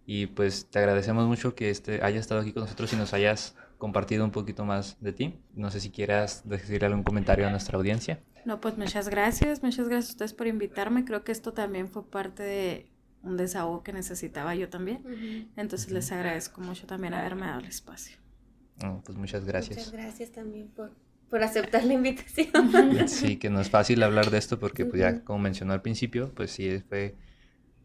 Y pues te agradecemos mucho que este, hayas estado aquí con nosotros y nos hayas compartido un poquito más de ti. No sé si quieras decir algún comentario a nuestra audiencia. No, pues muchas gracias, muchas gracias a ustedes por invitarme. Creo que esto también fue parte de un desahogo que necesitaba yo también. Entonces les agradezco mucho también haberme dado el espacio. pues muchas gracias. Muchas gracias también por por aceptar la invitación. Sí, que no es fácil hablar de esto porque pues ya como mencionó al principio, pues sí fue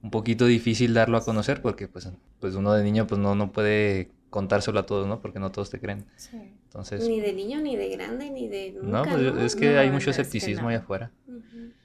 un poquito difícil darlo a conocer porque pues, pues uno de niño pues no, no puede contárselo a todos, ¿no? Porque no todos te creen. Sí. Entonces, ni de niño, ni de grande, ni de nunca, No, pues es que hay mucho escepticismo allá afuera.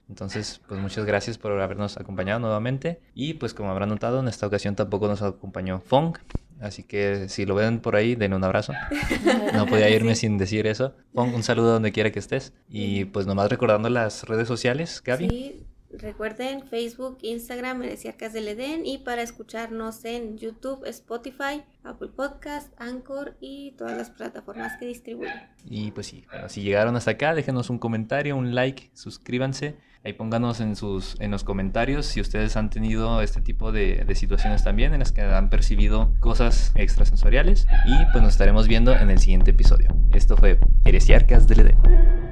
Entonces, pues muchas gracias por habernos acompañado nuevamente. Y pues como habrán notado, en esta ocasión tampoco nos acompañó Fong. Así que si lo ven por ahí, denle un abrazo. No podía irme sin decir eso. Fong, un saludo donde quiera que estés. Y pues nomás recordando las redes sociales, Gaby. Sí, recuerden Facebook, Instagram, Heresiarcas del Edén. Y para escucharnos en YouTube, Spotify, Apple Podcast, Anchor y todas las plataformas que distribuyen. Y pues sí, si llegaron hasta acá, déjenos un comentario, un like, suscríbanse. Ahí pónganos en, sus, en los comentarios si ustedes han tenido este tipo de, de situaciones también en las que han percibido cosas extrasensoriales. Y pues nos estaremos viendo en el siguiente episodio. Esto fue Heresiarcas del Edén.